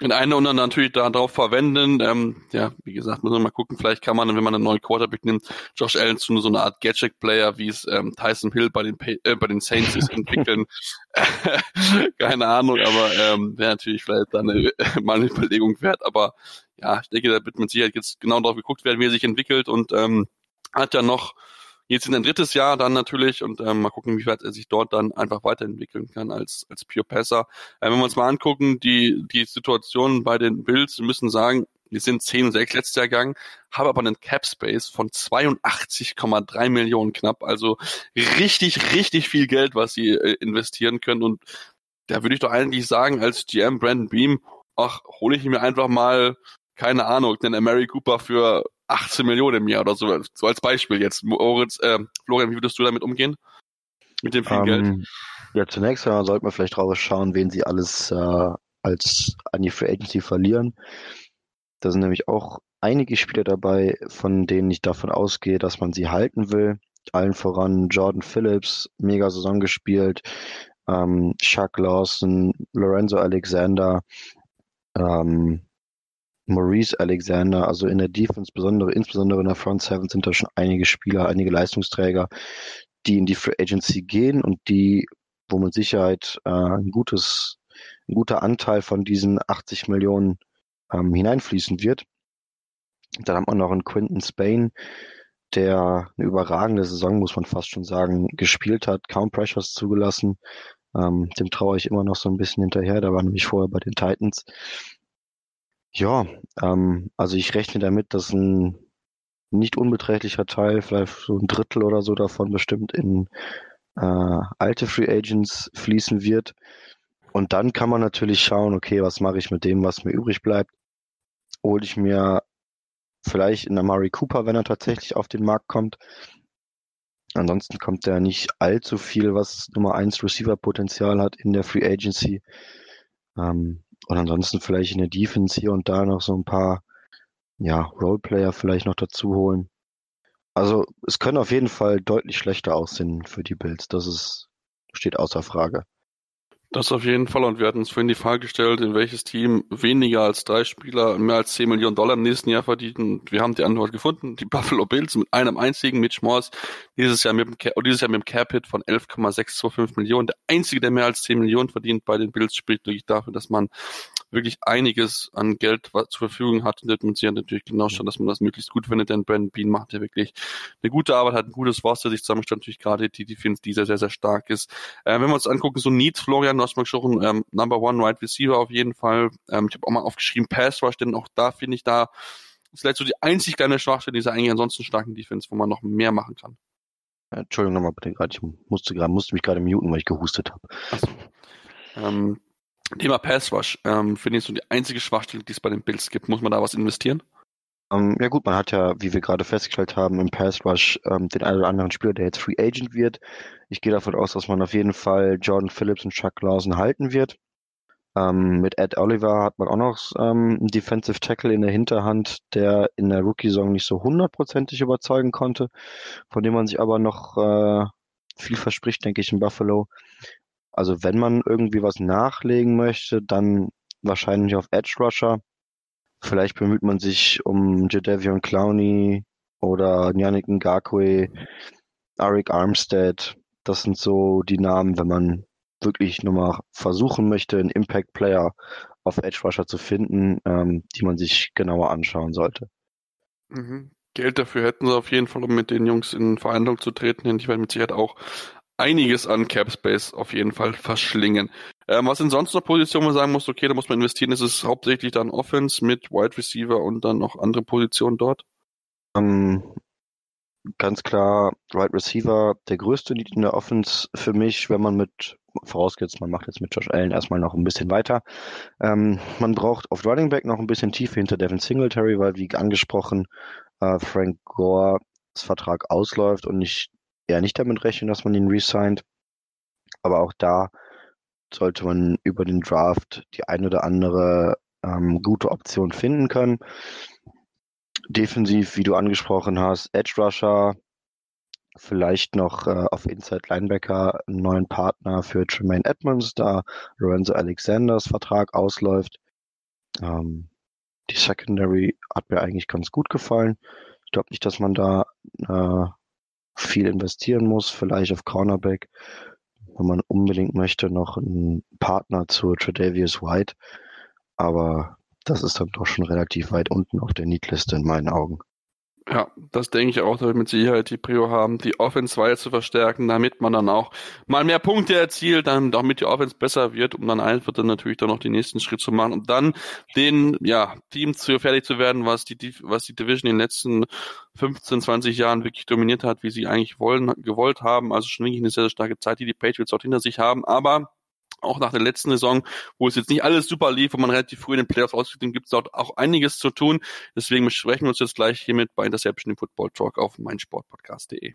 in eine und andere natürlich darauf verwenden. Ähm, ja, wie gesagt, muss man mal gucken. Vielleicht kann man, wenn man einen neuen Quarterback nimmt, Josh Allen zu so einer Art Gadget-Player, wie es ähm, Tyson Hill bei den, äh, bei den Saints ist, entwickeln. Keine Ahnung, aber ähm, wäre natürlich vielleicht dann eine, mal eine Überlegung wert. Aber ja, ich denke, da wird mit Sicherheit jetzt genau darauf geguckt werden, wie er sich entwickelt und ähm, hat ja noch jetzt in ein drittes Jahr dann natürlich und ähm, mal gucken, wie weit er sich dort dann einfach weiterentwickeln kann als als Pure Passer. Äh, wenn wir uns mal angucken, die die Situation bei den Bills, wir müssen sagen, die sind 10 und 6 letztes Jahr gegangen, haben aber einen Cap Space von 82,3 Millionen knapp, also richtig richtig viel Geld, was sie äh, investieren können und da würde ich doch eigentlich sagen, als GM Brandon Beam, ach, hole ich mir einfach mal keine Ahnung, den Mary Cooper für 18 Millionen im Jahr oder so, so als Beispiel jetzt. Moritz, äh, Florian, wie würdest du damit umgehen? Mit dem vielen um, Geld?
Ähm, ja, zunächst einmal sollte man vielleicht drauf schauen, wen sie alles äh, als an die Free Agency verlieren. Da sind nämlich auch einige Spieler dabei, von denen ich davon ausgehe, dass man sie halten will. Allen voran Jordan Phillips, mega Saison gespielt, ähm, Chuck Lawson, Lorenzo Alexander, ähm, Maurice Alexander, also in der Defense, besondere, insbesondere in der Front Seven sind da schon einige Spieler, einige Leistungsträger, die in die Free Agency gehen und die, wo mit Sicherheit äh, ein gutes, ein guter Anteil von diesen 80 Millionen ähm, hineinfließen wird. Dann hat man noch einen Quinton Spain, der eine überragende Saison, muss man fast schon sagen, gespielt hat, kaum Pressures zugelassen. Ähm, dem traue ich immer noch so ein bisschen hinterher. Da war nämlich vorher bei den Titans. Ja, ähm, also ich rechne damit, dass ein nicht unbeträchtlicher Teil, vielleicht so ein Drittel oder so davon bestimmt in äh, alte Free Agents fließen wird. Und dann kann man natürlich schauen, okay, was mache ich mit dem, was mir übrig bleibt? Hole ich mir vielleicht in Amari Cooper, wenn er tatsächlich auf den Markt kommt. Ansonsten kommt da nicht allzu viel, was Nummer 1 Receiver-Potenzial hat in der Free Agency. Ähm, und ansonsten vielleicht in der Defense hier und da noch so ein paar ja, Roleplayer vielleicht noch dazu holen. Also es können auf jeden Fall deutlich schlechter aussehen für die Bills. Das ist, steht außer Frage.
Das auf jeden Fall. Und wir hatten uns vorhin die Frage gestellt, in welches Team weniger als drei Spieler mehr als 10 Millionen Dollar im nächsten Jahr verdienen. Wir haben die Antwort gefunden. Die Buffalo Bills mit einem einzigen Mitch Morse dieses Jahr mit dem, dieses Jahr mit dem Cap-Hit von 11,625 Millionen. Der einzige, der mehr als 10 Millionen verdient bei den Bills, spricht wirklich dafür, dass man wirklich einiges an Geld zur Verfügung hat. Und muss sich natürlich genau schauen, dass man das möglichst gut findet, denn Brandon Bean macht ja wirklich eine gute Arbeit, hat ein gutes Roster sich zusammengestellt, natürlich gerade die Defense, die sehr, sehr, sehr stark ist. Äh, wenn wir uns angucken, so Needs, Florian, hast mal gesprochen, ähm, Number One Right Receiver auf jeden Fall. Ähm, ich habe auch mal aufgeschrieben, Pass Rush, denn auch da finde ich da ist vielleicht so die einzig kleine Schwachstelle dieser eigentlich ansonsten starken Defense, wo man noch mehr machen kann.
Entschuldigung nochmal bitte gerade, ich musste gerade, musste mich gerade muten, weil ich gehustet habe.
Also, ähm, Thema Pass Rush, ähm, finde ich so die einzige Schwachstelle, die es bei den Bills gibt. Muss man da was investieren?
Ähm, ja gut, man hat ja, wie wir gerade festgestellt haben, im Pass Rush ähm, den einen oder anderen Spieler, der jetzt Free Agent wird. Ich gehe davon aus, dass man auf jeden Fall Jordan Phillips und Chuck Lawson halten wird. Ähm, mit Ed Oliver hat man auch noch ähm, einen Defensive Tackle in der Hinterhand, der in der Rookie-Saison nicht so hundertprozentig überzeugen konnte, von dem man sich aber noch äh, viel verspricht, denke ich, in Buffalo. Also wenn man irgendwie was nachlegen möchte, dann wahrscheinlich auf Edge Rusher. Vielleicht bemüht man sich um Jadavion Clowney oder Yannick Ngakwe, Arik Armstead. Das sind so die Namen, wenn man wirklich nur mal versuchen möchte, einen Impact Player auf Edge Rusher zu finden, ähm, die man sich genauer anschauen sollte.
Mhm. Geld dafür hätten sie auf jeden Fall, um mit den Jungs in Verhandlung zu treten. Denn die werden mit Sicherheit auch einiges an Cap Space auf jeden Fall verschlingen. Ähm, was sind sonst noch Positionen, wo man sagen muss, okay, da muss man investieren? Ist es hauptsächlich dann Offense mit Wide Receiver und dann noch andere Positionen dort?
Um, ähm, ganz klar, Wide Receiver, der größte Need in der Offense für mich, wenn man mit, vorausgesetzt, man macht jetzt mit Josh Allen erstmal noch ein bisschen weiter. Ähm, man braucht auf Running Back noch ein bisschen Tiefe hinter Devin Singletary, weil, wie angesprochen, äh, Frank Gore Vertrag ausläuft und ich eher nicht damit rechnen, dass man ihn resigned. Aber auch da sollte man über den Draft die ein oder andere ähm, gute Option finden können. Defensiv, wie du angesprochen hast, Edge Rusher, vielleicht noch äh, auf Inside Linebacker einen neuen Partner für Tremaine Edmonds, da Lorenzo Alexanders Vertrag ausläuft. Ähm, die Secondary hat mir eigentlich ganz gut gefallen. Ich glaube nicht, dass man da äh, viel investieren muss, vielleicht auf Cornerback, wenn man unbedingt möchte, noch einen Partner zu Tredavious White. Aber das ist dann doch schon relativ weit unten auf der Need-Liste in meinen Augen.
Ja, das denke ich auch, dass wir mit Sicherheit die Prio haben, die Offense weiter zu verstärken, damit man dann auch mal mehr Punkte erzielt, dann damit die Offense besser wird, um dann einfach dann natürlich dann noch den nächsten Schritt zu machen und dann den, ja, Team zu fertig zu werden, was die, was die Division in den letzten 15, 20 Jahren wirklich dominiert hat, wie sie eigentlich wollen, gewollt haben. Also schon wirklich eine sehr, sehr starke Zeit, die die Patriots dort hinter sich haben, aber auch nach der letzten Saison, wo es jetzt nicht alles super lief, wo man relativ früh in den Playoffs ausgegangen gibt es dort auch einiges zu tun. Deswegen besprechen wir uns jetzt gleich hiermit bei Interception im Football Talk auf meinsportpodcast.de.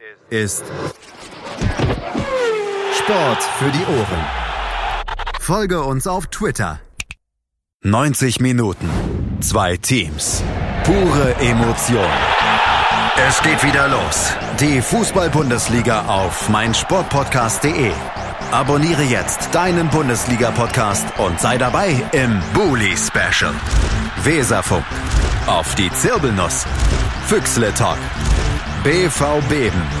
ist Sport für die Ohren. Folge uns auf Twitter. 90 Minuten, zwei Teams, pure Emotion. Es geht wieder los. Die Fußball-Bundesliga auf meinsportpodcast.de. Abonniere jetzt deinen Bundesliga-Podcast und sei dabei im Bully Special. Weserfunk. Auf die Zirbelnuss. Füchsle Talk. BV Beben.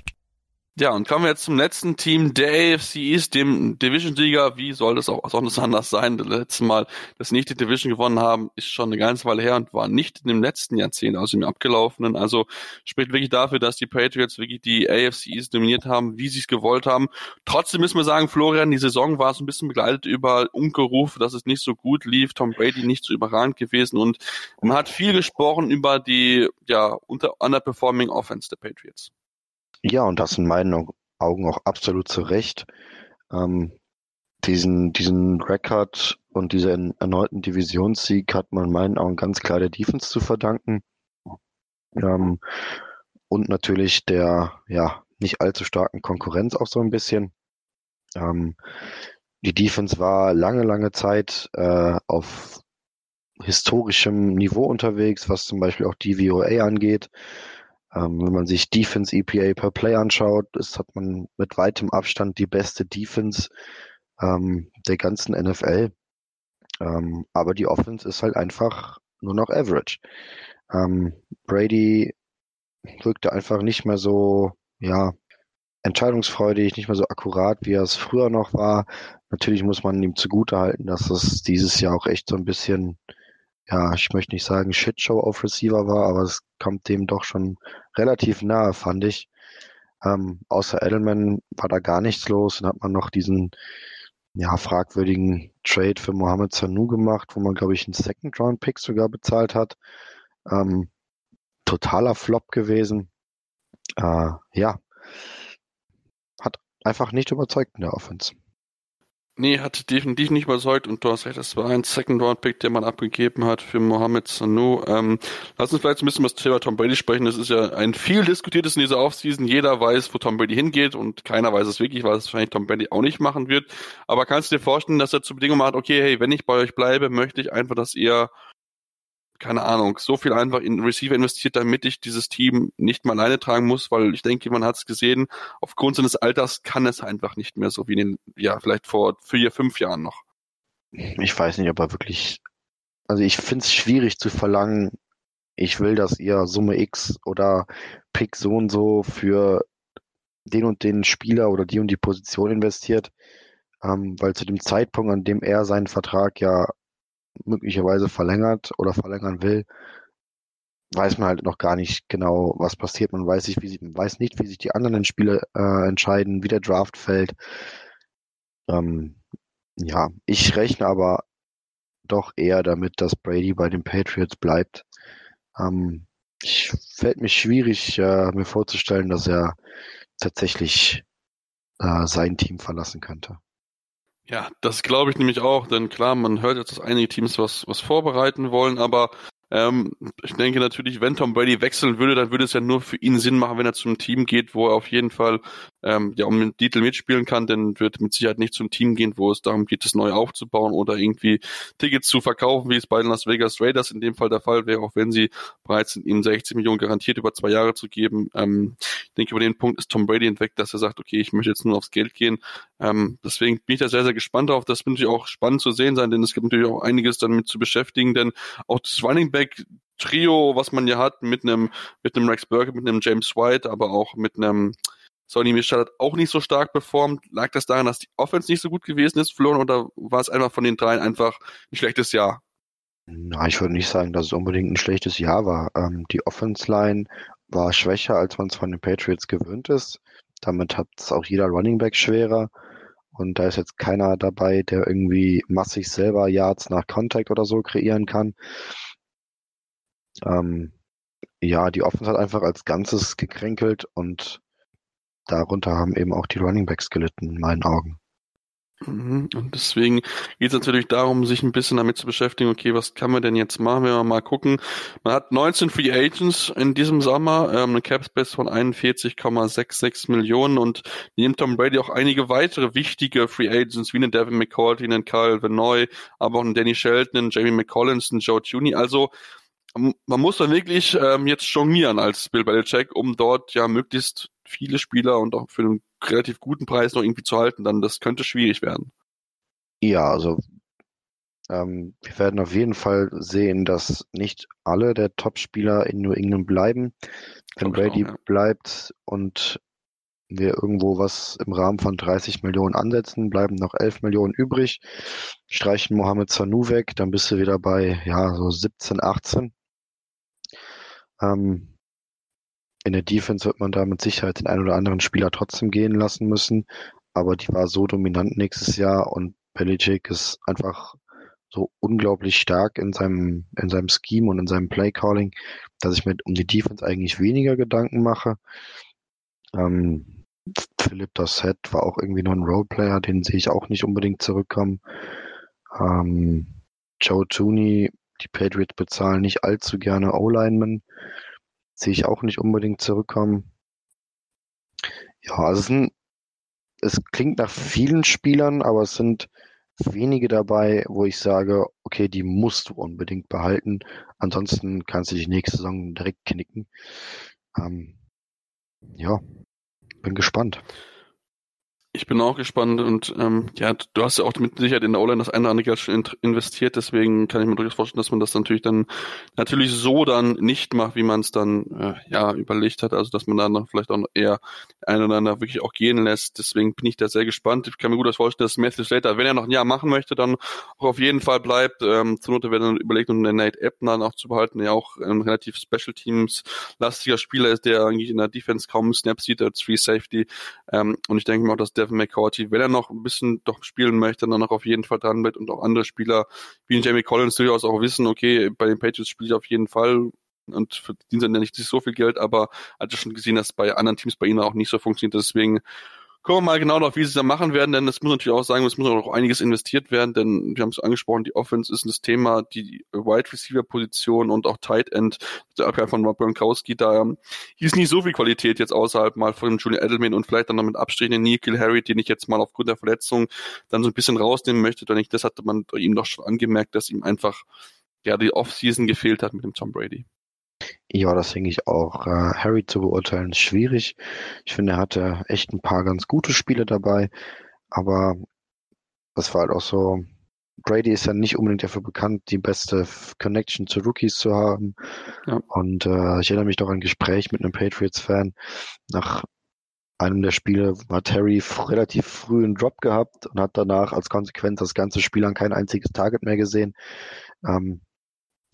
ja, und kommen wir jetzt zum letzten Team der AFC East, dem Division-Sieger. Wie soll das auch sonst anders sein? Das letzte Mal, dass sie nicht die Division gewonnen haben, ist schon eine ganze Weile her und war nicht in dem letzten Jahrzehnt, also im abgelaufenen. Also spricht wirklich dafür, dass die Patriots wirklich die AFC East dominiert haben, wie sie es gewollt haben. Trotzdem müssen wir sagen, Florian, die Saison war so ein bisschen begleitet über Unkerufe, dass es nicht so gut lief, Tom Brady nicht so überragend gewesen und man hat viel gesprochen über die, ja, unter underperforming Offense der Patriots.
Ja, und das in meinen Augen auch absolut zu Recht. Ähm, diesen, diesen Rekord und diesen erneuten Divisionssieg hat man in meinen Augen ganz klar der Defense zu verdanken. Ähm, und natürlich der, ja, nicht allzu starken Konkurrenz auch so ein bisschen. Ähm, die Defense war lange, lange Zeit äh, auf historischem Niveau unterwegs, was zum Beispiel auch DVOA angeht. Ähm, wenn man sich Defense EPA per Play anschaut, ist, hat man mit weitem Abstand die beste Defense ähm, der ganzen NFL. Ähm, aber die Offense ist halt einfach nur noch average. Ähm, Brady wirkte einfach nicht mehr so, ja, entscheidungsfreudig, nicht mehr so akkurat, wie er es früher noch war. Natürlich muss man ihm zugutehalten, dass es dieses Jahr auch echt so ein bisschen ja, ich möchte nicht sagen Shitshow auf Receiver war, aber es kommt dem doch schon relativ nahe, fand ich. Ähm, außer Edelman war da gar nichts los. Dann hat man noch diesen ja, fragwürdigen Trade für Mohamed Sanu gemacht, wo man, glaube ich, einen Second-Round-Pick sogar bezahlt hat. Ähm, totaler Flop gewesen. Äh, ja, hat einfach nicht überzeugt in der Offense.
Nee, hat definitiv nicht überzeugt und du hast recht, das war ein Second-Round-Pick, der man abgegeben hat für Mohamed Sanu. Ähm, lass uns vielleicht ein bisschen über das Thema Tom Brady sprechen. Das ist ja ein viel diskutiertes in dieser Offseason. Jeder weiß, wo Tom Brady hingeht und keiner weiß es wirklich, weil wahrscheinlich Tom Brady auch nicht machen wird. Aber kannst du dir vorstellen, dass er zur Bedingung macht, okay, hey, wenn ich bei euch bleibe, möchte ich einfach, dass ihr keine Ahnung, so viel einfach in Receiver investiert, damit ich dieses Team nicht mal alleine tragen muss, weil ich denke, man hat es gesehen, aufgrund seines Alters kann es einfach nicht mehr so wie in den, ja, vielleicht vor vier, fünf Jahren noch.
Ich weiß nicht, ob er wirklich, also ich finde es schwierig zu verlangen, ich will, dass ihr Summe X oder Pick so und so für den und den Spieler oder die und die Position investiert, ähm, weil zu dem Zeitpunkt, an dem er seinen Vertrag ja möglicherweise verlängert oder verlängern will, weiß man halt noch gar nicht genau, was passiert. Man weiß nicht, wie, sie, weiß nicht, wie sich die anderen Spiele äh, entscheiden, wie der Draft fällt. Ähm, ja, ich rechne aber doch eher damit, dass Brady bei den Patriots bleibt. Ähm, ich fällt mir schwierig, äh, mir vorzustellen, dass er tatsächlich äh, sein Team verlassen könnte.
Ja, das glaube ich nämlich auch, denn klar, man hört jetzt, dass einige Teams was, was vorbereiten wollen, aber ähm, ich denke natürlich, wenn Tom Brady wechseln würde, dann würde es ja nur für ihn Sinn machen, wenn er zum Team geht, wo er auf jeden Fall ähm, ja um den Titel mitspielen kann, denn wird mit Sicherheit nicht zum Team gehen, wo es darum geht, es neu aufzubauen oder irgendwie Tickets zu verkaufen, wie es bei den Las Vegas Raiders in dem Fall der Fall wäre, auch wenn sie bereit sind, ihm 60 Millionen garantiert über zwei Jahre zu geben. Ähm, ich denke, über den Punkt ist Tom Brady entweckt, dass er sagt, okay, ich möchte jetzt nur aufs Geld gehen. Ähm, deswegen bin ich da sehr, sehr gespannt drauf. Das wird natürlich auch spannend zu sehen sein, denn es gibt natürlich auch einiges damit zu beschäftigen, denn auch das Running Back Trio, was man ja hat, mit einem, mit einem Rex Burger, mit einem James White, aber auch mit einem Sonny Michel hat auch nicht so stark performt. Lag das daran, dass die Offense nicht so gut gewesen ist, Florian, oder war es einfach von den dreien einfach ein schlechtes Jahr?
Na, ich würde nicht sagen, dass es unbedingt ein schlechtes Jahr war. Ähm, die Offense-Line war schwächer, als man es von den Patriots gewöhnt ist. Damit hat es auch jeder Running Back schwerer. Und da ist jetzt keiner dabei, der irgendwie massig selber Yards nach Contact oder so kreieren kann. Ähm, ja, die Offense hat einfach als Ganzes gekränkelt und darunter haben eben auch die Running Backs gelitten, in meinen Augen.
Mhm, und deswegen geht es natürlich darum, sich ein bisschen damit zu beschäftigen, okay, was kann man denn jetzt machen, wenn wir mal gucken. Man hat 19 Free Agents in diesem Sommer, ähm, eine Cap Space von 41,66 Millionen und neben Tom Brady auch einige weitere wichtige Free Agents, wie einen Devin McCourty, einen Kyle Vanoy, aber auch einen Danny Shelton, einen Jamie McCollins, einen Joe Tooney. Also man muss dann wirklich ähm, jetzt jonglieren als Bill Belichick, um dort ja möglichst viele Spieler und auch für einen relativ guten Preis noch irgendwie zu halten. Dann das könnte schwierig werden.
Ja, also ähm, wir werden auf jeden Fall sehen, dass nicht alle der Top-Spieler in New England bleiben. Wenn Brady auch, ja. bleibt und wir irgendwo was im Rahmen von 30 Millionen ansetzen, bleiben noch 11 Millionen übrig, streichen Mohamed Sanu weg, dann bist du wieder bei ja so 17, 18. Ähm, in der Defense wird man da mit Sicherheit den einen oder anderen Spieler trotzdem gehen lassen müssen, aber die war so dominant nächstes Jahr und Belichick ist einfach so unglaublich stark in seinem, in seinem Scheme und in seinem Playcalling, dass ich mir um die Defense eigentlich weniger Gedanken mache. Ähm, Philipp Dossett war auch irgendwie noch ein Roleplayer, den sehe ich auch nicht unbedingt zurückkommen. Ähm, Joe Tooney, die Patriots bezahlen nicht allzu gerne O-Linemen, sehe ich auch nicht unbedingt zurückkommen. Ja, also es, sind, es klingt nach vielen Spielern, aber es sind wenige dabei, wo ich sage, okay, die musst du unbedingt behalten. Ansonsten kannst du dich nächste Saison direkt knicken. Ähm, ja, bin gespannt.
Ich bin auch gespannt und ähm, ja, du hast ja auch mit Sicherheit in der O-Line das eine oder andere Geld schon investiert, deswegen kann ich mir durchaus vorstellen, dass man das natürlich dann natürlich so dann nicht macht, wie man es dann äh, ja überlegt hat, also dass man dann vielleicht auch eher ein oder andere wirklich auch gehen lässt. Deswegen bin ich da sehr gespannt. Ich kann mir gut vorstellen, dass Matthew Slater, wenn er noch ein Jahr machen möchte, dann auch auf jeden Fall bleibt. Ähm, zur Not werden dann überlegt, um den Nate Ebner auch zu behalten, der ja auch ein relativ Special Teams lastiger Spieler ist, der eigentlich in der Defense kaum Snaps sieht als Free Safety. Ähm, und ich denke mal auch, dass Devin McCourty, wenn er noch ein bisschen doch spielen möchte, dann noch auf jeden Fall dran bleibt und auch andere Spieler wie Jamie Collins durchaus auch wissen, okay, bei den Patriots spiele ich auf jeden Fall und verdienen dann ja nicht so viel Geld, aber hat schon gesehen, dass bei anderen Teams bei ihnen auch nicht so funktioniert. Deswegen Gucken wir mal genau noch, wie sie es dann machen werden, denn es muss natürlich auch sagen, es muss auch noch einiges investiert werden, denn wir haben es angesprochen, die Offense ist das Thema, die Wide Receiver Position und auch Tight End, der Abwehr von Rob Gronkowski, da ähm, hieß nicht so viel Qualität jetzt außerhalb mal von Julian Edelman und vielleicht dann noch mit Abstrichen den Nikhil Harry, den ich jetzt mal aufgrund der Verletzung dann so ein bisschen rausnehmen möchte, denn ich, das hatte man ihm doch schon angemerkt, dass ihm einfach ja die Offseason gefehlt hat mit dem Tom Brady.
Ja, das denke ich auch. Äh, Harry zu beurteilen ist schwierig. Ich finde, er hatte echt ein paar ganz gute Spiele dabei, aber das war halt auch so. Brady ist ja nicht unbedingt dafür bekannt, die beste Connection zu Rookies zu haben. Ja. Und äh, ich erinnere mich doch an ein Gespräch mit einem Patriots-Fan. Nach einem der Spiele hat Harry relativ früh einen Drop gehabt und hat danach als Konsequenz das ganze Spiel an kein einziges Target mehr gesehen. Ähm,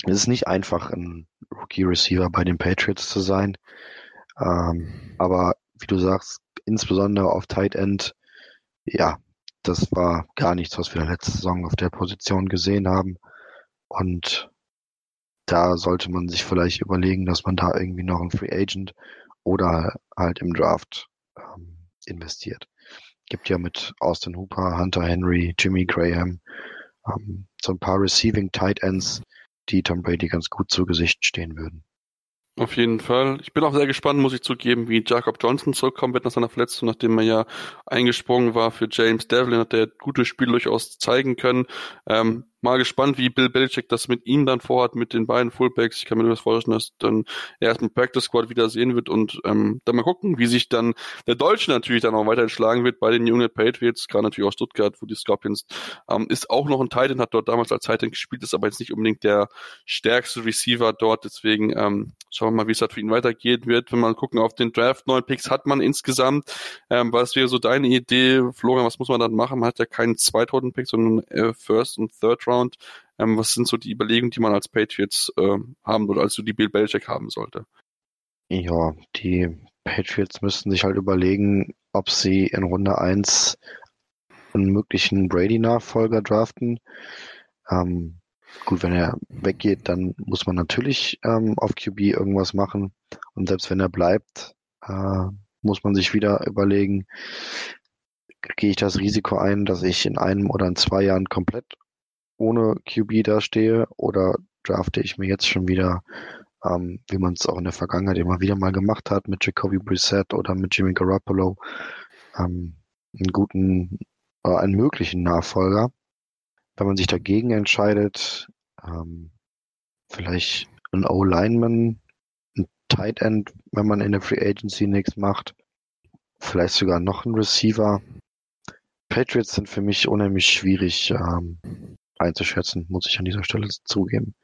es ist nicht einfach, ein Rookie-Receiver bei den Patriots zu sein. Ähm, aber wie du sagst, insbesondere auf Tight End, ja, das war gar nichts, was wir letzte Saison auf der Position gesehen haben. Und da sollte man sich vielleicht überlegen, dass man da irgendwie noch einen Free Agent oder halt im Draft ähm, investiert. Gibt ja mit Austin Hooper, Hunter Henry, Jimmy Graham ähm, so ein paar Receiving Tight Ends, die Tom Brady ganz gut zu Gesicht stehen würden.
Auf jeden Fall. Ich bin auch sehr gespannt, muss ich zugeben, wie Jacob Johnson zurückkommen wird nach seiner Verletzung, nachdem er ja eingesprungen war für James Devlin, hat der gute Spiel durchaus zeigen können. Ähm, mal gespannt, wie Bill Belichick das mit ihm dann vorhat, mit den beiden Fullbacks. Ich kann mir das vorstellen, dass dann er erst mit Practice Squad wieder sehen wird und ähm, dann mal gucken, wie sich dann der Deutsche natürlich dann auch weiterhin schlagen wird bei den Unit Patriots, gerade natürlich auch Stuttgart, wo die Scorpions ähm, ist auch noch ein Titan, hat dort damals als Titan gespielt, ist aber jetzt nicht unbedingt der stärkste Receiver dort, deswegen ähm, schauen wir mal, wie es halt für ihn weitergehen wird. Wenn man gucken auf den Draft, neun Picks hat man insgesamt. Ähm, was wäre so deine Idee, Florian, was muss man dann machen? Man hat ja keinen Zweitrunden-Pick, sondern äh, First und Third Round. Ähm, was sind so die Überlegungen, die man als Patriots äh, haben oder als du die Bill Belichick haben sollte?
Ja, die Patriots müssten sich halt überlegen, ob sie in Runde 1 einen möglichen Brady-Nachfolger draften. Ähm, gut, wenn er weggeht, dann muss man natürlich ähm, auf QB irgendwas machen. Und selbst wenn er bleibt, äh, muss man sich wieder überlegen, gehe ich das Risiko ein, dass ich in einem oder in zwei Jahren komplett ohne QB dastehe oder drafte ich mir jetzt schon wieder, ähm, wie man es auch in der Vergangenheit immer wieder mal gemacht hat, mit Jacoby Brissett oder mit Jimmy Garoppolo, ähm, einen guten, äh, einen möglichen Nachfolger. Wenn man sich dagegen entscheidet, ähm, vielleicht ein O-Lineman, ein Tight End, wenn man in der Free Agency nichts macht. Vielleicht sogar noch ein Receiver. Patriots sind für mich unheimlich schwierig ähm, einzuschätzen, muss ich an dieser Stelle zugeben.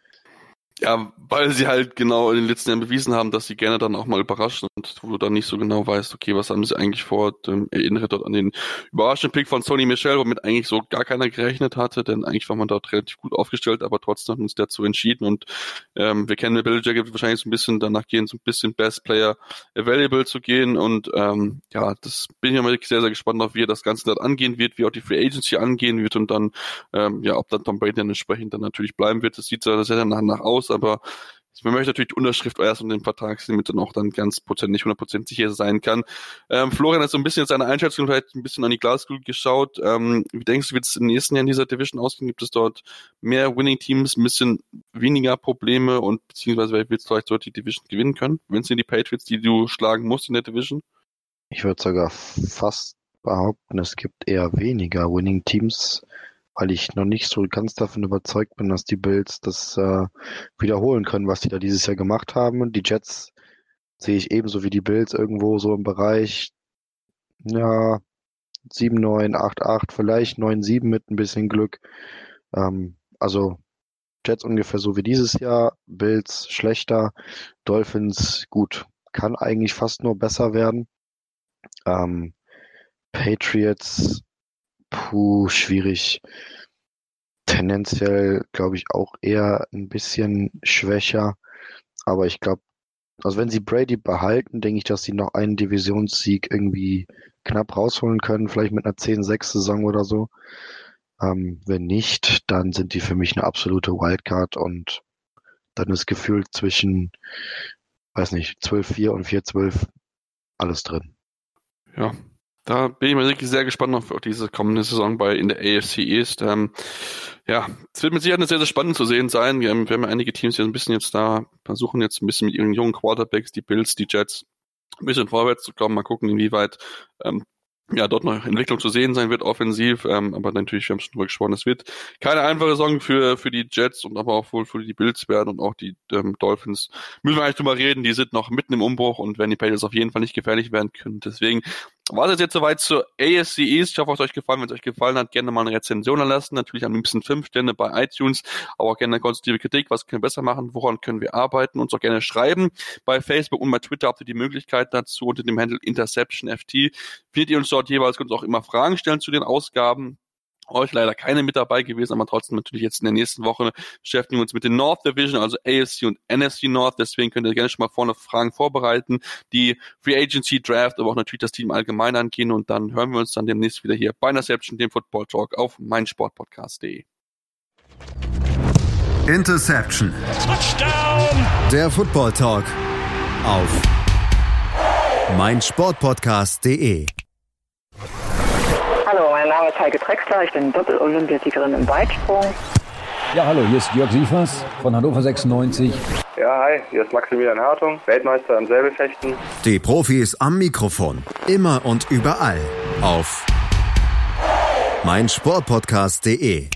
Ja, weil sie halt genau in den letzten Jahren bewiesen haben, dass sie gerne dann auch mal überraschen und wo du dann nicht so genau weißt, okay, was haben sie eigentlich vor? Ähm, erinnere dort an den überraschenden Pick von Sony Michel, womit eigentlich so gar keiner gerechnet hatte, denn eigentlich war man dort relativ gut aufgestellt, aber trotzdem hat uns dazu entschieden und ähm, wir kennen Bill Jacket wahrscheinlich so ein bisschen danach gehen, so ein bisschen Best Player Available zu gehen und ähm, ja, das bin ich immer sehr, sehr gespannt auf, wie er das Ganze dort angehen wird, wie auch die Free Agency angehen wird und dann, ähm, ja, ob dann Tom Brady dann entsprechend dann natürlich bleiben wird. Das sieht sehr, sehr danach nach aus, aber man möchte natürlich die Unterschrift erst um den Vertrag sehen, damit dann auch dann ganz Prozent nicht 100% sicher sein kann. Ähm, Florian hat so ein bisschen seine Einschätzung vielleicht ein bisschen an die Glaskugel geschaut. Ähm, wie denkst du, wird es im nächsten Jahr in dieser Division ausgehen? Gibt es dort mehr Winning-Teams, ein bisschen weniger Probleme und beziehungsweise wird vielleicht dort die Division gewinnen können? Wenn es sind die Patriots, die du schlagen musst in der Division?
Ich würde sogar fast behaupten, es gibt eher weniger Winning-Teams weil ich noch nicht so ganz davon überzeugt bin, dass die Bills das äh, wiederholen können, was die da dieses Jahr gemacht haben. Die Jets sehe ich ebenso wie die Bills irgendwo so im Bereich, ja, 7, 9, 8, 8, vielleicht 9, 7 mit ein bisschen Glück. Ähm, also Jets ungefähr so wie dieses Jahr, Bills schlechter, Dolphins gut, kann eigentlich fast nur besser werden. Ähm, Patriots Puh, schwierig. Tendenziell glaube ich auch eher ein bisschen schwächer. Aber ich glaube, also wenn sie Brady behalten, denke ich, dass sie noch einen Divisionssieg irgendwie knapp rausholen können, vielleicht mit einer 10-6-Saison oder so. Ähm, wenn nicht, dann sind die für mich eine absolute Wildcard und dann ist gefühlt zwischen, weiß nicht, 12-4 und 4-12 alles drin.
Ja, da bin ich mal wirklich sehr gespannt auf, diese kommende Saison bei in der AFC East. Ähm, ja, es wird mit Sicherheit sehr, sehr spannend zu sehen sein. Wir haben, wir haben einige Teams, die ein bisschen jetzt da versuchen jetzt ein bisschen mit ihren jungen Quarterbacks, die Bills, die Jets, ein bisschen vorwärts zu kommen. Mal gucken, inwieweit ähm, ja, dort noch Entwicklung zu sehen sein wird, offensiv. Ähm, aber natürlich, wir haben schon drüber gesprochen, es wird keine einfache Saison für, für die Jets und aber auch wohl für die Bills werden und auch die ähm, Dolphins. Müssen wir eigentlich drüber reden, die sind noch mitten im Umbruch und werden die Patriots auf jeden Fall nicht gefährlich werden können. Deswegen war das jetzt soweit zur ASC East. Ich hoffe, es hat euch gefallen. Wenn es euch gefallen hat, gerne mal eine Rezension erlassen. Natürlich am liebsten fünf Sterne bei iTunes, aber auch gerne eine konstruktive Kritik. Was können wir besser machen? Woran können wir arbeiten? Uns auch gerne schreiben. Bei Facebook und bei Twitter habt ihr die Möglichkeit dazu unter dem Handle InterceptionFT. Findet ihr uns dort jeweils, könnt ihr auch immer Fragen stellen zu den Ausgaben. Heute leider keine mit dabei gewesen, aber trotzdem natürlich jetzt in der nächsten Woche beschäftigen wir uns mit den North Division, also AFC und NFC North. Deswegen könnt ihr gerne schon mal vorne Fragen vorbereiten, die Free Agency Draft, aber auch natürlich das Team allgemein angehen und dann hören wir uns dann demnächst wieder hier bei Interception, dem Football Talk auf meinsportpodcast.de.
Interception. Touchdown. Der Football Talk auf meinsportpodcast.de.
Name ist Heike Drexler, ich bin Doppel-Olympiasiegerin im Weitsprung.
Ja, hallo, hier ist Jörg Siefers von Hannover 96.
Ja, hi, hier ist Maximilian Hartung, Weltmeister im Säbelfechten.
Die Profis am Mikrofon, immer und überall auf meinsportpodcast.de